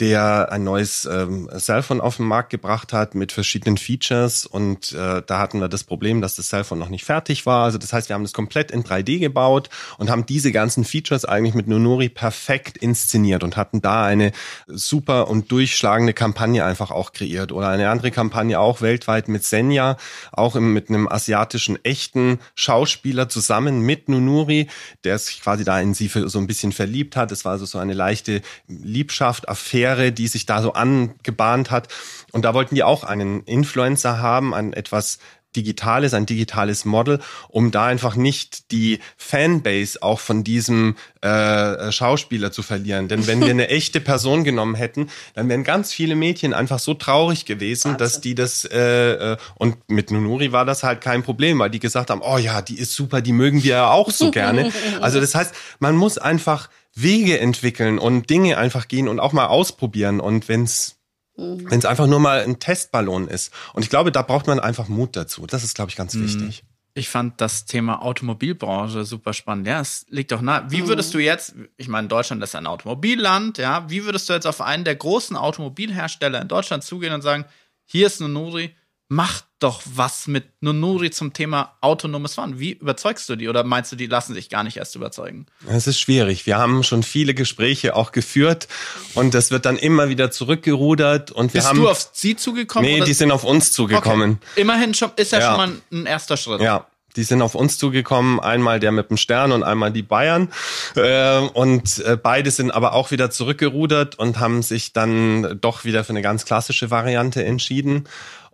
der ein neues ähm, Cellphone auf den Markt gebracht hat mit verschiedenen Features und äh, da hatten wir das Problem, dass das Cellphone noch nicht fertig war. Also das heißt, wir haben das komplett in 3D gebaut und haben diese ganzen Features eigentlich mit Nonori perfekt inszeniert und hatten da eine super und durchschlagende Kampagne einfach auch kreiert oder eine andere Kampagne auch weltweit mit Senja, auch im, mit einem asiatischen echten Schauspieler zusammen mit Nunuri, der sich quasi da in sie so ein bisschen verliebt hat. Es war also so eine leichte Liebschaft, Affäre Karriere, die sich da so angebahnt hat. Und da wollten die auch einen Influencer haben, ein etwas digitales, ein digitales Model, um da einfach nicht die Fanbase auch von diesem äh, Schauspieler zu verlieren. Denn wenn wir eine echte Person genommen hätten, dann wären ganz viele Mädchen einfach so traurig gewesen, Wahnsinn. dass die das äh, äh, und mit Nunuri war das halt kein Problem, weil die gesagt haben, oh ja, die ist super, die mögen wir ja auch so gerne. Also das heißt, man muss einfach Wege entwickeln und Dinge einfach gehen und auch mal ausprobieren. Und wenn es mhm. wenn es einfach nur mal ein Testballon ist. Und ich glaube, da braucht man einfach Mut dazu. Das ist, glaube ich, ganz mhm. wichtig. Ich fand das Thema Automobilbranche super spannend. Ja, es liegt doch nah. Wie würdest du jetzt, ich meine, Deutschland ist ein Automobilland, ja, wie würdest du jetzt auf einen der großen Automobilhersteller in Deutschland zugehen und sagen, hier ist eine Nuri, mach doch was mit Nunuri zum Thema autonomes Fahren. Wie überzeugst du die oder meinst du, die lassen sich gar nicht erst überzeugen? Es ist schwierig. Wir haben schon viele Gespräche auch geführt und das wird dann immer wieder zurückgerudert und wir Bist haben. du auf sie zugekommen? Nee, oder? die sind auf uns zugekommen. Okay. Immerhin schon, ist ja, ja, schon mal ein erster Schritt. Ja. Die sind auf uns zugekommen, einmal der mit dem Stern und einmal die Bayern. Äh, und äh, beide sind aber auch wieder zurückgerudert und haben sich dann doch wieder für eine ganz klassische Variante entschieden.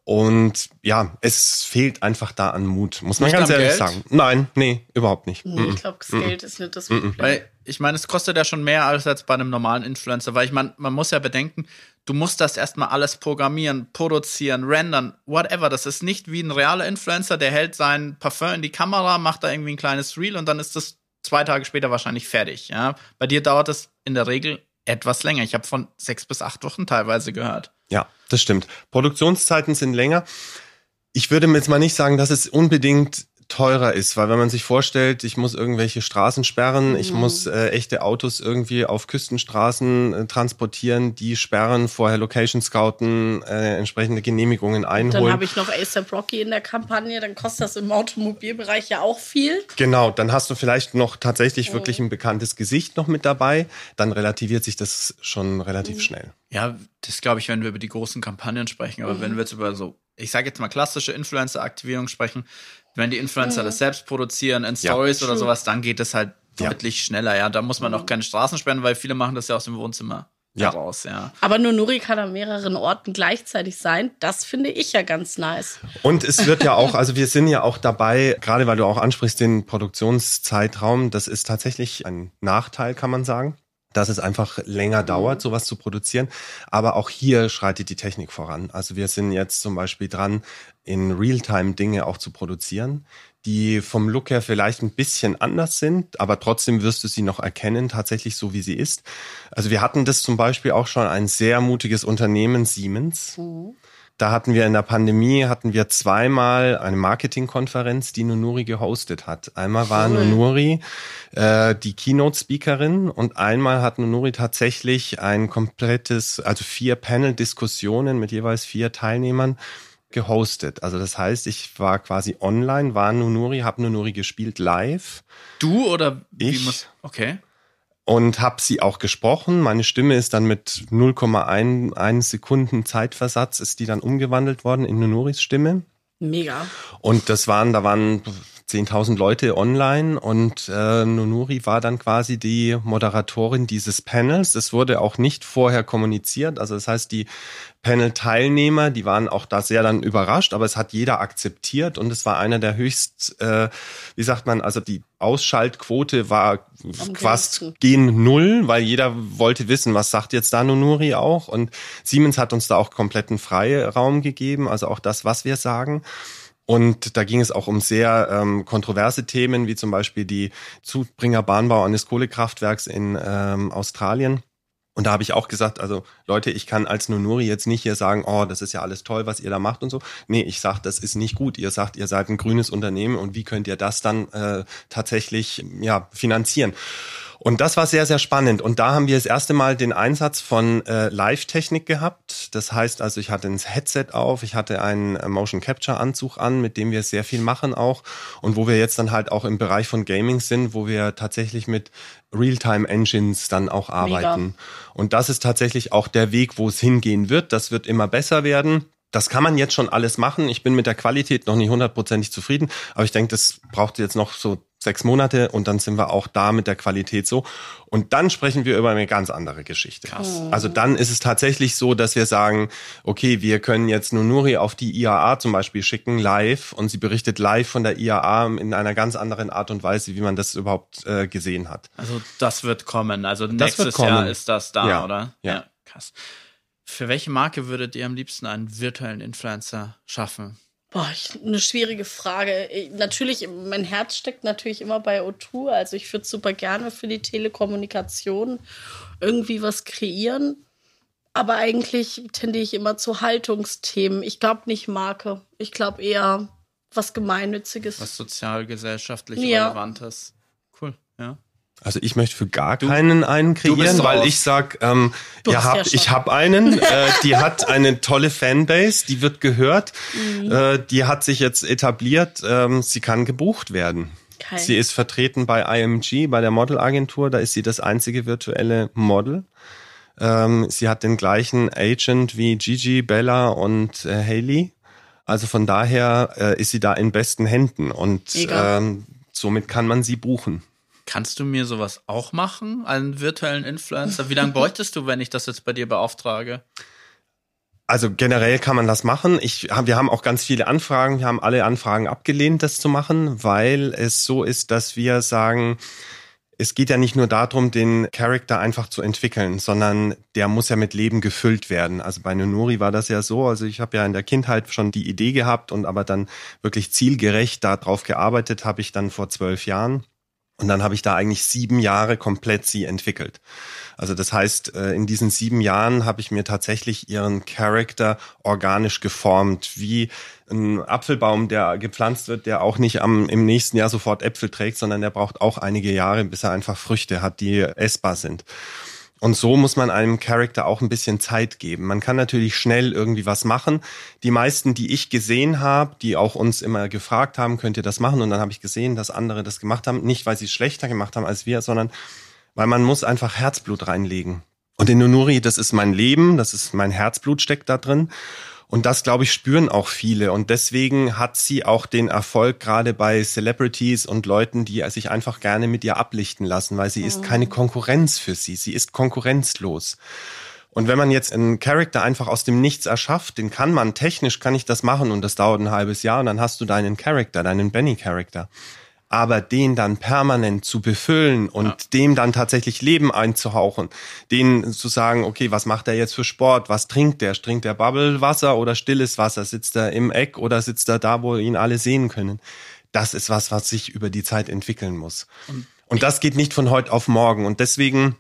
Und ja, es fehlt einfach da an Mut, muss man nicht ganz ehrlich Geld? sagen. Nein, nee, überhaupt nicht. Nee, ich glaube, das mm Geld ist nicht das Problem. Weil ich meine, es kostet ja schon mehr als jetzt bei einem normalen Influencer, weil ich meine, man muss ja bedenken, du musst das erstmal alles programmieren, produzieren, rendern, whatever. Das ist nicht wie ein realer Influencer, der hält sein Parfum in die Kamera, macht da irgendwie ein kleines Reel und dann ist das zwei Tage später wahrscheinlich fertig. Ja? Bei dir dauert es in der Regel etwas länger. Ich habe von sechs bis acht Wochen teilweise gehört. Ja, das stimmt. Produktionszeiten sind länger. Ich würde mir jetzt mal nicht sagen, dass es unbedingt teurer ist, weil wenn man sich vorstellt, ich muss irgendwelche Straßen sperren, mhm. ich muss äh, echte Autos irgendwie auf Küstenstraßen äh, transportieren, die sperren, vorher Location scouten, äh, entsprechende Genehmigungen einholen. Dann habe ich noch ASAP Rocky in der Kampagne, dann kostet das im Automobilbereich ja auch viel. Genau, dann hast du vielleicht noch tatsächlich mhm. wirklich ein bekanntes Gesicht noch mit dabei, dann relativiert sich das schon relativ mhm. schnell. Ja, das glaube ich, wenn wir über die großen Kampagnen sprechen, aber wenn mhm. wir jetzt über so ich sage jetzt mal klassische Influencer-Aktivierung sprechen, wenn die Influencer mhm. das selbst produzieren in Stories ja. oder sowas, dann geht es halt ja. deutlich schneller. Ja, da muss man mhm. auch keine Straßen sperren, weil viele machen das ja aus dem Wohnzimmer ja. heraus. Ja. Aber nur Nuri kann an mehreren Orten gleichzeitig sein. Das finde ich ja ganz nice. Und es wird ja auch, also wir sind ja auch dabei, gerade weil du auch ansprichst den Produktionszeitraum, das ist tatsächlich ein Nachteil, kann man sagen dass es einfach länger mhm. dauert, sowas zu produzieren. Aber auch hier schreitet die Technik voran. Also wir sind jetzt zum Beispiel dran, in Realtime Dinge auch zu produzieren, die vom Look her vielleicht ein bisschen anders sind, aber trotzdem wirst du sie noch erkennen, tatsächlich so wie sie ist. Also wir hatten das zum Beispiel auch schon ein sehr mutiges Unternehmen, Siemens. Mhm da hatten wir in der Pandemie, hatten wir zweimal eine Marketingkonferenz, die Nunuri gehostet hat. Einmal war cool. Nunuri äh, die Keynote-Speakerin und einmal hat Nunuri tatsächlich ein komplettes, also vier Panel-Diskussionen mit jeweils vier Teilnehmern gehostet. Also das heißt, ich war quasi online, war Nunuri, habe Nunuri gespielt live. Du oder wie ich? Muss, okay und habe sie auch gesprochen. Meine Stimme ist dann mit 0,1 Sekunden Zeitversatz ist die dann umgewandelt worden in Nunoris Stimme. Mega. Und das waren, da waren 10.000 Leute online und äh, Nunuri war dann quasi die Moderatorin dieses Panels. Es wurde auch nicht vorher kommuniziert, also das heißt, die Panel-Teilnehmer, die waren auch da sehr dann überrascht, aber es hat jeder akzeptiert und es war einer der höchst, äh, wie sagt man, also die Ausschaltquote war fast gen Null, weil jeder wollte wissen, was sagt jetzt da Nunuri auch und Siemens hat uns da auch kompletten Freiraum gegeben, also auch das, was wir sagen. Und da ging es auch um sehr ähm, kontroverse Themen, wie zum Beispiel die Zubringerbahnbau eines Kohlekraftwerks in ähm, Australien. Und da habe ich auch gesagt, also Leute, ich kann als Nunuri jetzt nicht hier sagen, oh, das ist ja alles toll, was ihr da macht und so. Nee, ich sage, das ist nicht gut. Ihr sagt, ihr seid ein grünes Unternehmen und wie könnt ihr das dann äh, tatsächlich ja finanzieren? Und das war sehr, sehr spannend. Und da haben wir das erste Mal den Einsatz von äh, Live-Technik gehabt. Das heißt also, ich hatte ein Headset auf, ich hatte einen äh, Motion Capture Anzug an, mit dem wir sehr viel machen auch. Und wo wir jetzt dann halt auch im Bereich von Gaming sind, wo wir tatsächlich mit Realtime Engines dann auch arbeiten. Mega. Und das ist tatsächlich auch der Weg, wo es hingehen wird. Das wird immer besser werden. Das kann man jetzt schon alles machen. Ich bin mit der Qualität noch nicht hundertprozentig zufrieden, aber ich denke, das braucht jetzt noch so sechs Monate und dann sind wir auch da mit der Qualität so. Und dann sprechen wir über eine ganz andere Geschichte. Krass. Also dann ist es tatsächlich so, dass wir sagen, okay, wir können jetzt Nunuri auf die IAA zum Beispiel schicken, live, und sie berichtet live von der IAA in einer ganz anderen Art und Weise, wie man das überhaupt äh, gesehen hat. Also das wird kommen. Also das nächstes Jahr ist das da, ja. oder? Ja. ja. Krass. Für welche Marke würdet ihr am liebsten einen virtuellen Influencer schaffen? Boah, ich, eine schwierige Frage. Ich, natürlich, mein Herz steckt natürlich immer bei O2. Also ich würde super gerne für die Telekommunikation irgendwie was kreieren. Aber eigentlich tendiere ich immer zu Haltungsthemen. Ich glaube nicht Marke. Ich glaube eher was Gemeinnütziges. Was sozialgesellschaftlich ja. Relevantes. Also ich möchte für gar du, keinen einen kreieren, weil ich sag, ähm, ja, hab, ja ich habe einen, äh, die hat eine tolle Fanbase, die wird gehört, mhm. äh, die hat sich jetzt etabliert, ähm, sie kann gebucht werden. Kein. Sie ist vertreten bei IMG, bei der Modelagentur, da ist sie das einzige virtuelle Model. Ähm, sie hat den gleichen Agent wie Gigi, Bella und äh, Haley. Also von daher äh, ist sie da in besten Händen und ähm, somit kann man sie buchen. Kannst du mir sowas auch machen, einen virtuellen Influencer? Wie lange bräuchtest du, wenn ich das jetzt bei dir beauftrage? Also generell kann man das machen. Ich, wir haben auch ganz viele Anfragen. Wir haben alle Anfragen abgelehnt, das zu machen, weil es so ist, dass wir sagen, es geht ja nicht nur darum, den Charakter einfach zu entwickeln, sondern der muss ja mit Leben gefüllt werden. Also bei Nunuri war das ja so. Also ich habe ja in der Kindheit schon die Idee gehabt und aber dann wirklich zielgerecht darauf gearbeitet habe ich dann vor zwölf Jahren. Und dann habe ich da eigentlich sieben Jahre komplett sie entwickelt. Also das heißt, äh, in diesen sieben Jahren habe ich mir tatsächlich ihren Charakter organisch geformt, wie ein Apfelbaum, der gepflanzt wird, der auch nicht am, im nächsten Jahr sofort Äpfel trägt, sondern der braucht auch einige Jahre, bis er einfach Früchte hat, die essbar sind. Und so muss man einem Charakter auch ein bisschen Zeit geben. Man kann natürlich schnell irgendwie was machen. Die meisten, die ich gesehen habe, die auch uns immer gefragt haben, könnt ihr das machen? Und dann habe ich gesehen, dass andere das gemacht haben. Nicht, weil sie es schlechter gemacht haben als wir, sondern weil man muss einfach Herzblut reinlegen. Und in Nunuri, das ist mein Leben, das ist mein Herzblut steckt da drin. Und das, glaube ich, spüren auch viele. Und deswegen hat sie auch den Erfolg gerade bei Celebrities und Leuten, die sich einfach gerne mit ihr ablichten lassen, weil sie mhm. ist keine Konkurrenz für sie. Sie ist konkurrenzlos. Und wenn man jetzt einen Charakter einfach aus dem Nichts erschafft, den kann man, technisch kann ich das machen und das dauert ein halbes Jahr und dann hast du deinen Charakter, deinen Benny-Charakter aber den dann permanent zu befüllen und ja. dem dann tatsächlich Leben einzuhauchen, den zu sagen, okay, was macht er jetzt für Sport, was trinkt der, trinkt er Bubblewasser oder stilles Wasser, sitzt er im Eck oder sitzt er da, wo ihn alle sehen können, das ist was, was sich über die Zeit entwickeln muss. Und, und das geht nicht von heute auf morgen. Und deswegen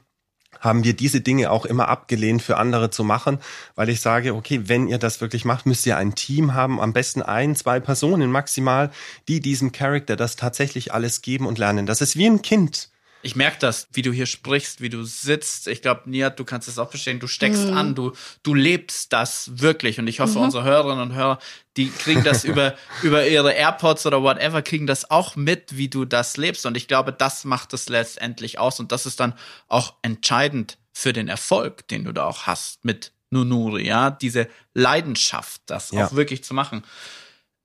haben wir diese Dinge auch immer abgelehnt für andere zu machen, weil ich sage, okay, wenn ihr das wirklich macht, müsst ihr ein Team haben, am besten ein, zwei Personen maximal, die diesem Charakter das tatsächlich alles geben und lernen. Das ist wie ein Kind. Ich merke das, wie du hier sprichst, wie du sitzt. Ich glaube, Niat, du kannst es auch verstehen. Du steckst mhm. an, du, du lebst das wirklich. Und ich hoffe, mhm. unsere Hörerinnen und Hörer, die kriegen das über, über ihre AirPods oder whatever, kriegen das auch mit, wie du das lebst. Und ich glaube, das macht es letztendlich aus. Und das ist dann auch entscheidend für den Erfolg, den du da auch hast mit Nunuri, ja. Diese Leidenschaft, das ja. auch wirklich zu machen.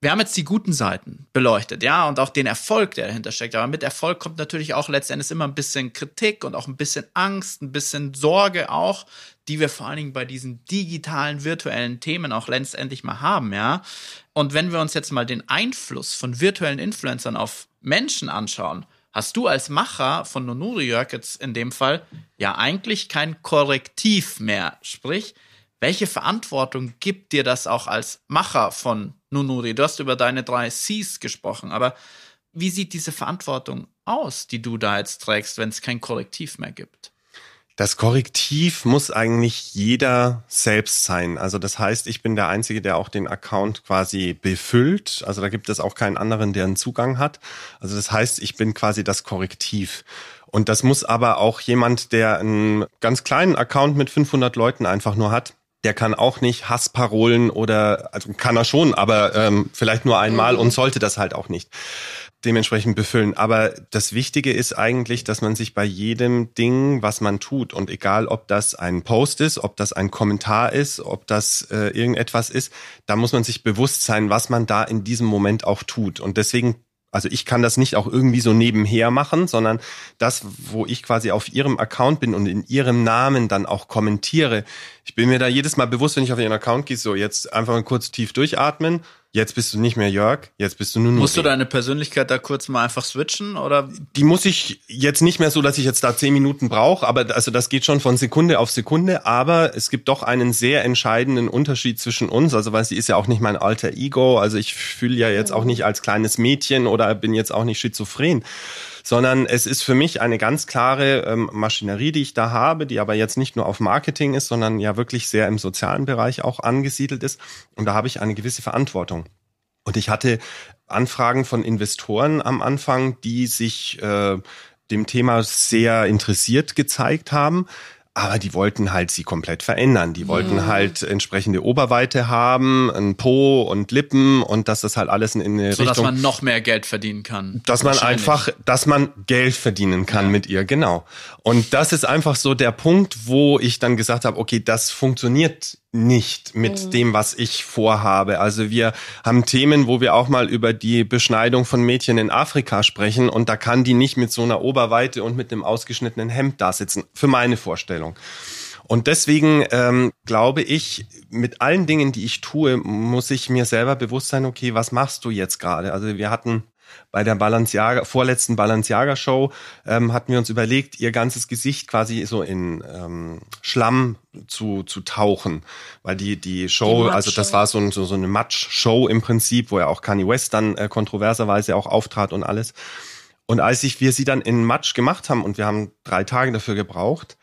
Wir haben jetzt die guten Seiten beleuchtet, ja, und auch den Erfolg, der dahinter steckt. Aber mit Erfolg kommt natürlich auch letztendlich immer ein bisschen Kritik und auch ein bisschen Angst, ein bisschen Sorge auch, die wir vor allen Dingen bei diesen digitalen, virtuellen Themen auch letztendlich mal haben, ja. Und wenn wir uns jetzt mal den Einfluss von virtuellen Influencern auf Menschen anschauen, hast du als Macher von Nonuri Jörg jetzt in dem Fall ja eigentlich kein Korrektiv mehr. Sprich, welche Verantwortung gibt dir das auch als Macher von Nunuri? Du hast über deine drei Cs gesprochen, aber wie sieht diese Verantwortung aus, die du da jetzt trägst, wenn es kein Korrektiv mehr gibt? Das Korrektiv muss eigentlich jeder selbst sein. Also das heißt, ich bin der Einzige, der auch den Account quasi befüllt. Also da gibt es auch keinen anderen, der einen Zugang hat. Also das heißt, ich bin quasi das Korrektiv. Und das muss aber auch jemand, der einen ganz kleinen Account mit 500 Leuten einfach nur hat, der kann auch nicht Hassparolen oder, also kann er schon, aber ähm, vielleicht nur einmal und sollte das halt auch nicht dementsprechend befüllen. Aber das Wichtige ist eigentlich, dass man sich bei jedem Ding, was man tut, und egal ob das ein Post ist, ob das ein Kommentar ist, ob das äh, irgendetwas ist, da muss man sich bewusst sein, was man da in diesem Moment auch tut. Und deswegen also ich kann das nicht auch irgendwie so nebenher machen, sondern das, wo ich quasi auf ihrem Account bin und in ihrem Namen dann auch kommentiere. Ich bin mir da jedes Mal bewusst, wenn ich auf ihren Account gehe, so jetzt einfach mal kurz tief durchatmen Jetzt bist du nicht mehr Jörg, jetzt bist du nur Musst du deine Persönlichkeit da kurz mal einfach switchen oder? Die muss ich jetzt nicht mehr so, dass ich jetzt da zehn Minuten brauche, aber also das geht schon von Sekunde auf Sekunde, aber es gibt doch einen sehr entscheidenden Unterschied zwischen uns, also weil sie ist ja auch nicht mein alter Ego, also ich fühle ja jetzt auch nicht als kleines Mädchen oder bin jetzt auch nicht schizophren, sondern es ist für mich eine ganz klare ähm, Maschinerie, die ich da habe, die aber jetzt nicht nur auf Marketing ist, sondern ja wirklich sehr im sozialen Bereich auch angesiedelt ist. Und da habe ich eine gewisse Verantwortung. Und ich hatte Anfragen von Investoren am Anfang, die sich äh, dem Thema sehr interessiert gezeigt haben aber die wollten halt sie komplett verändern. Die wollten mhm. halt entsprechende Oberweite haben, ein Po und Lippen und dass das halt alles in eine so, Richtung... dass man noch mehr Geld verdienen kann. Dass man einfach, dass man Geld verdienen kann ja. mit ihr, genau. Und das ist einfach so der Punkt, wo ich dann gesagt habe, okay, das funktioniert nicht mit mhm. dem, was ich vorhabe. Also wir haben Themen, wo wir auch mal über die Beschneidung von Mädchen in Afrika sprechen und da kann die nicht mit so einer Oberweite und mit einem ausgeschnittenen Hemd da sitzen, für meine Vorstellung. Und deswegen ähm, glaube ich, mit allen Dingen, die ich tue, muss ich mir selber bewusst sein, okay, was machst du jetzt gerade? Also wir hatten bei der Balenciaga, vorletzten Balenciaga-Show ähm, hatten wir uns überlegt, ihr ganzes Gesicht quasi so in ähm, Schlamm zu, zu tauchen. Weil die, die Show, die also das war so, ein, so, so eine Match-Show im Prinzip, wo ja auch Kanye West dann äh, kontroverserweise auch auftrat und alles. Und als ich, wir sie dann in Match gemacht haben und wir haben drei Tage dafür gebraucht,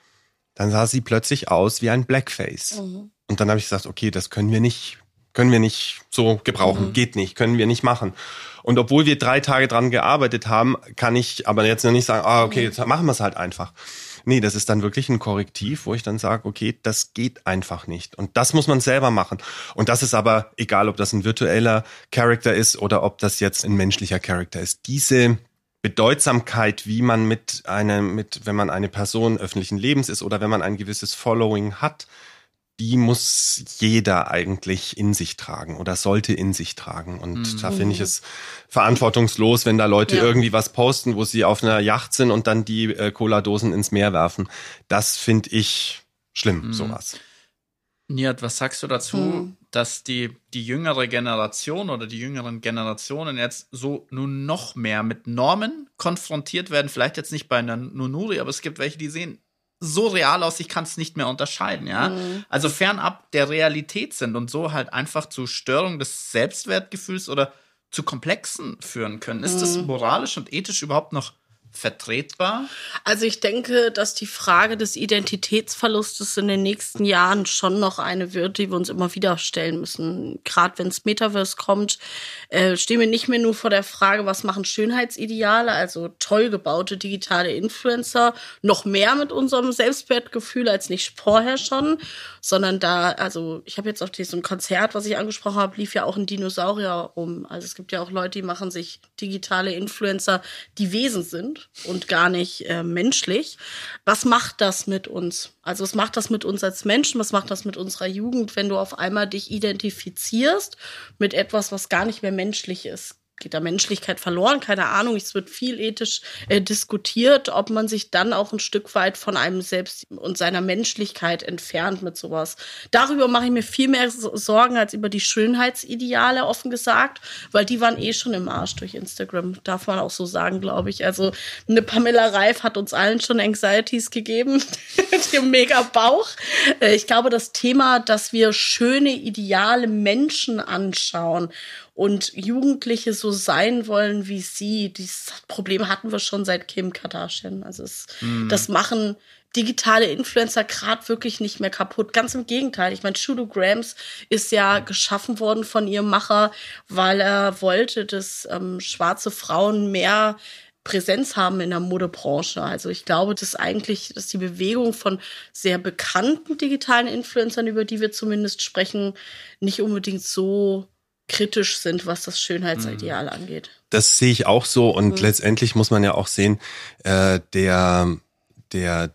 dann sah sie plötzlich aus wie ein Blackface. Mhm. Und dann habe ich gesagt, okay, das können wir nicht, können wir nicht so gebrauchen, mhm. geht nicht, können wir nicht machen. Und obwohl wir drei Tage dran gearbeitet haben, kann ich aber jetzt noch nicht sagen, ah, okay, jetzt machen wir es halt einfach. Nee, das ist dann wirklich ein Korrektiv, wo ich dann sage, okay, das geht einfach nicht. Und das muss man selber machen. Und das ist aber egal, ob das ein virtueller Charakter ist oder ob das jetzt ein menschlicher Charakter ist. Diese Bedeutsamkeit, wie man mit einem, mit, wenn man eine Person öffentlichen Lebens ist oder wenn man ein gewisses Following hat, die muss jeder eigentlich in sich tragen oder sollte in sich tragen. Und mhm. da finde ich es verantwortungslos, wenn da Leute ja. irgendwie was posten, wo sie auf einer Yacht sind und dann die äh, Cola-Dosen ins Meer werfen. Das finde ich schlimm, mhm. sowas. Nihat, was sagst du dazu, mhm. dass die, die jüngere Generation oder die jüngeren Generationen jetzt so nun noch mehr mit Normen konfrontiert werden? Vielleicht jetzt nicht bei einer Nunuri, aber es gibt welche, die sehen so real aus, ich kann es nicht mehr unterscheiden, ja. Mhm. Also fernab der Realität sind und so halt einfach zu Störung des Selbstwertgefühls oder zu Komplexen führen können. Ist mhm. das moralisch und ethisch überhaupt noch vertretbar? Also ich denke, dass die Frage des Identitätsverlustes in den nächsten Jahren schon noch eine wird, die wir uns immer wieder stellen müssen. Gerade wenn es Metaverse kommt, äh, stehen wir nicht mehr nur vor der Frage, was machen Schönheitsideale, also toll gebaute digitale Influencer, noch mehr mit unserem Selbstwertgefühl als nicht vorher schon, sondern da, also ich habe jetzt auf diesem Konzert, was ich angesprochen habe, lief ja auch ein Dinosaurier um. Also es gibt ja auch Leute, die machen sich digitale Influencer, die Wesen sind sind und gar nicht äh, menschlich. Was macht das mit uns? Also was macht das mit uns als Menschen? Was macht das mit unserer Jugend, wenn du auf einmal dich identifizierst mit etwas, was gar nicht mehr menschlich ist? Geht da Menschlichkeit verloren? Keine Ahnung. Es wird viel ethisch äh, diskutiert, ob man sich dann auch ein Stück weit von einem selbst und seiner Menschlichkeit entfernt mit sowas. Darüber mache ich mir viel mehr Sorgen als über die Schönheitsideale, offen gesagt, weil die waren eh schon im Arsch durch Instagram. Darf man auch so sagen, glaube ich. Also eine Pamela Reif hat uns allen schon Anxieties gegeben. mit ihrem mega Bauch. Äh, ich glaube, das Thema, dass wir schöne, ideale Menschen anschauen und Jugendliche so sein wollen wie sie. Dieses Problem hatten wir schon seit Kim Kardashian. Also es, mm. das machen digitale Influencer gerade wirklich nicht mehr kaputt. Ganz im Gegenteil. Ich meine, Shudo Grams ist ja geschaffen worden von ihrem Macher, weil er wollte, dass ähm, schwarze Frauen mehr Präsenz haben in der Modebranche. Also ich glaube, dass eigentlich, dass die Bewegung von sehr bekannten digitalen Influencern, über die wir zumindest sprechen, nicht unbedingt so kritisch sind, was das Schönheitsideal mhm. angeht. Das sehe ich auch so und mhm. letztendlich muss man ja auch sehen, äh, der, der,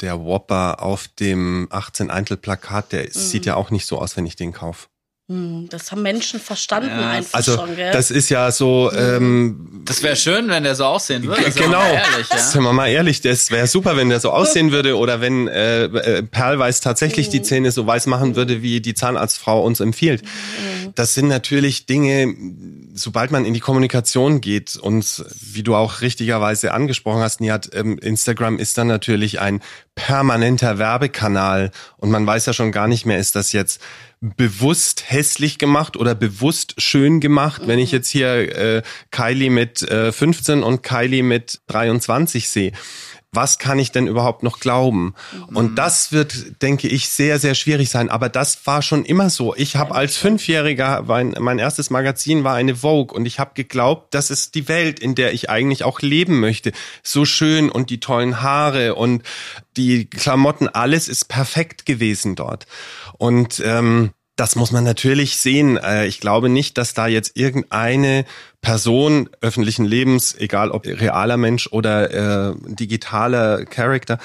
der Whopper auf dem 18 Eintel Plakat, der mhm. sieht ja auch nicht so aus, wenn ich den kaufe. Hm, das haben Menschen verstanden ja. einfach also, schon, gell? Das ist ja so. Hm. Ähm, das wäre schön, wenn der so aussehen würde. Genau. Ehrlich, ja? Sind wir mal ehrlich, das wäre super, wenn der so aussehen würde oder wenn äh, äh, Perlweiß tatsächlich die hm. Zähne so weiß machen würde, wie die Zahnarztfrau uns empfiehlt. Das sind natürlich Dinge, sobald man in die Kommunikation geht und wie du auch richtigerweise angesprochen hast, Nihat, ähm, Instagram ist dann natürlich ein permanenter Werbekanal und man weiß ja schon gar nicht mehr, ist das jetzt bewusst hässlich gemacht oder bewusst schön gemacht. Wenn ich mhm. jetzt hier äh, Kylie mit äh, 15 und Kylie mit 23 sehe, was kann ich denn überhaupt noch glauben? Mhm. Und das wird, denke ich, sehr, sehr schwierig sein. Aber das war schon immer so. Ich habe als Fünfjähriger, mein, mein erstes Magazin war eine Vogue und ich habe geglaubt, das ist die Welt, in der ich eigentlich auch leben möchte. So schön und die tollen Haare und die Klamotten, alles ist perfekt gewesen dort. Und ähm, das muss man natürlich sehen. Äh, ich glaube nicht, dass da jetzt irgendeine Person öffentlichen Lebens, egal ob realer Mensch oder äh, digitaler Charakter,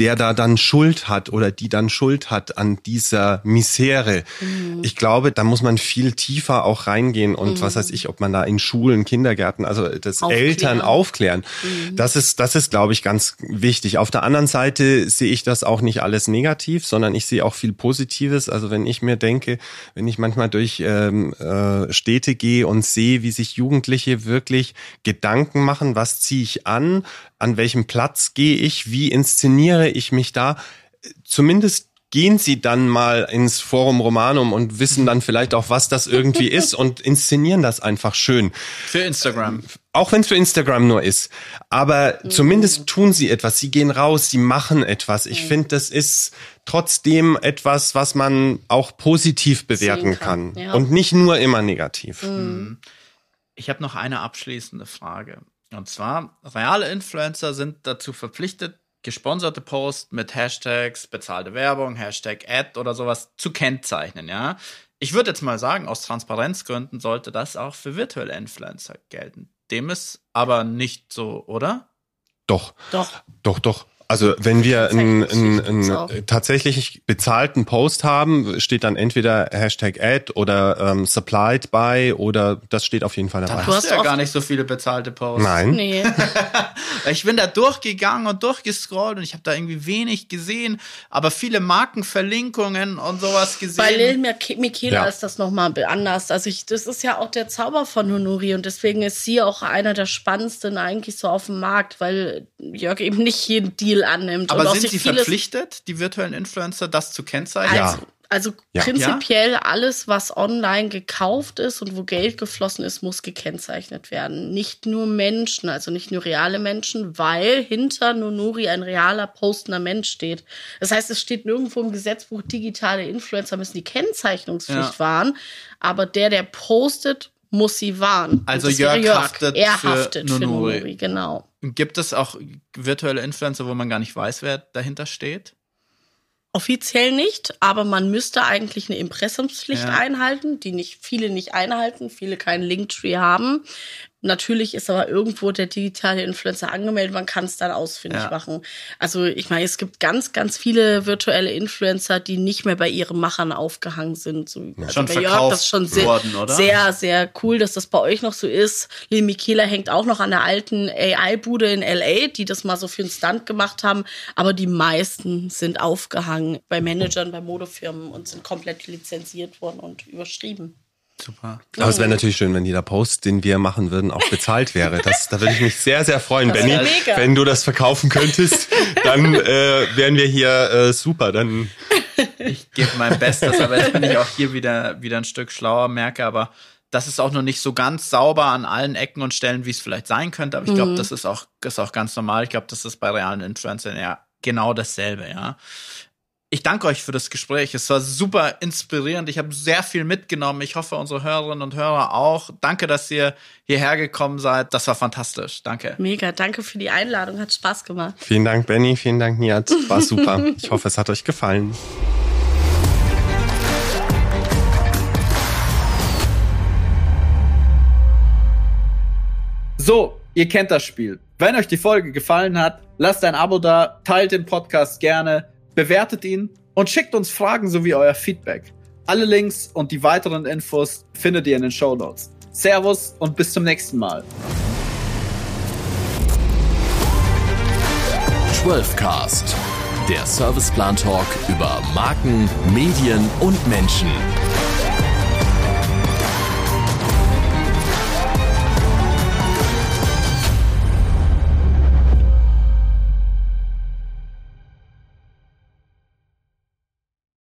der da dann Schuld hat oder die dann Schuld hat an dieser Misere. Mhm. Ich glaube, da muss man viel tiefer auch reingehen und mhm. was weiß ich, ob man da in Schulen, Kindergärten, also das aufklären. Eltern aufklären. Mhm. Das ist, das ist, glaube ich, ganz wichtig. Auf der anderen Seite sehe ich das auch nicht alles negativ, sondern ich sehe auch viel Positives. Also wenn ich mir denke, wenn ich manchmal durch ähm, äh, Städte gehe und sehe, wie sich Jugendliche wirklich Gedanken machen, was ziehe ich an, an welchem Platz gehe ich, wie inszeniere ich mich da. Zumindest gehen sie dann mal ins Forum Romanum und wissen dann vielleicht auch, was das irgendwie ist und inszenieren das einfach schön. Für Instagram. Auch wenn es für Instagram nur ist. Aber mhm. zumindest tun sie etwas. Sie gehen raus, sie machen etwas. Ich mhm. finde, das ist trotzdem etwas, was man auch positiv bewerten kann. kann. Ja. Und nicht nur immer negativ. Mhm. Ich habe noch eine abschließende Frage. Und zwar, reale Influencer sind dazu verpflichtet, gesponserte Posts mit Hashtags, bezahlte Werbung, Hashtag Ad oder sowas zu kennzeichnen, ja. Ich würde jetzt mal sagen, aus Transparenzgründen sollte das auch für virtuelle Influencer gelten. Dem ist aber nicht so, oder? Doch. Doch. Doch, doch. Also wenn wir einen, einen, einen tatsächlich bezahlten Post haben, steht dann entweder Hashtag Ad oder ähm, Supplied by oder das steht auf jeden Fall dabei. Du hast ja gar nicht so viele bezahlte Posts. Nein. Nee. ich bin da durchgegangen und durchgescrollt und ich habe da irgendwie wenig gesehen, aber viele Markenverlinkungen und sowas gesehen. Bei Lil Michaela ja. ist das nochmal anders. Also ich, das ist ja auch der Zauber von Honori und deswegen ist sie auch einer der spannendsten eigentlich so auf dem Markt, weil Jörg eben nicht jeden Deal Ziel annimmt. Aber sind sie verpflichtet, die virtuellen Influencer, das zu kennzeichnen? Also, ja. Also ja. prinzipiell alles, was online gekauft ist und wo Geld geflossen ist, muss gekennzeichnet werden. Nicht nur Menschen, also nicht nur reale Menschen, weil hinter Nonuri ein realer postender Mensch steht. Das heißt, es steht nirgendwo im Gesetzbuch, digitale Influencer müssen die Kennzeichnungspflicht ja. wahren. Aber der, der postet, muss sie wahren. Also Jörg, Jörg, haftet, er für, haftet Nonuri. für Nonuri, genau. Gibt es auch virtuelle Influencer, wo man gar nicht weiß, wer dahinter steht? Offiziell nicht, aber man müsste eigentlich eine Impressumspflicht ja. einhalten, die nicht viele nicht einhalten, viele keinen Linktree haben. Natürlich ist aber irgendwo der digitale Influencer angemeldet, man kann es dann ausfindig Ja. machen. Also ich meine, es gibt ganz, ganz viele virtuelle Influencer, die nicht mehr bei ihren Machern aufgehangen sind. So, also Schon bei verkauft das ist schon sehr, worden, oder? sehr, sehr cool, dass das bei euch noch so ist. Lil Michaela hängt auch noch an der alten AI-Bude in LA, die das mal so für einen Stunt gemacht haben. Aber die meisten sind aufgehangen bei Managern, bei Modefirmen und sind komplett lizenziert worden und überschrieben. Super. Aber es wäre natürlich schön, wenn jeder Post, den wir machen würden, auch bezahlt wäre. Das, da würde ich mich sehr, sehr freuen, Benny. Wenn du das verkaufen könntest, dann äh, wären wir hier äh, super. Dann Ich gebe mein Bestes, aber jetzt bin ich auch hier wieder, wieder ein Stück schlauer, merke aber, das ist auch noch nicht so ganz sauber an allen Ecken und Stellen, wie es vielleicht sein könnte. Aber ich glaube, das ist auch, ist auch ganz normal. Ich glaube, das ist bei realen Influencern ja genau dasselbe, ja. Ich danke euch für das Gespräch. Es war super inspirierend. Ich habe sehr viel mitgenommen. Ich hoffe, unsere Hörerinnen und Hörer auch. Danke, dass ihr hierher gekommen seid. Das war fantastisch. Danke. Mega, danke für die Einladung, hat Spaß gemacht. vielen Dank, Benny. Vielen Dank, Niat. War super. Ich hoffe, es hat euch gefallen. So, ihr kennt das Spiel. Wenn euch die Folge gefallen hat, lasst ein Abo da, teilt den Podcast gerne, bewertet ihn und schickt uns Fragen sowie euer Feedback. Alle Links und die weiteren Infos findet ihr in den Show Notes. Servus und bis zum nächsten Mal. 12cast, der Serviceplan Talk über Marken, Medien und Menschen.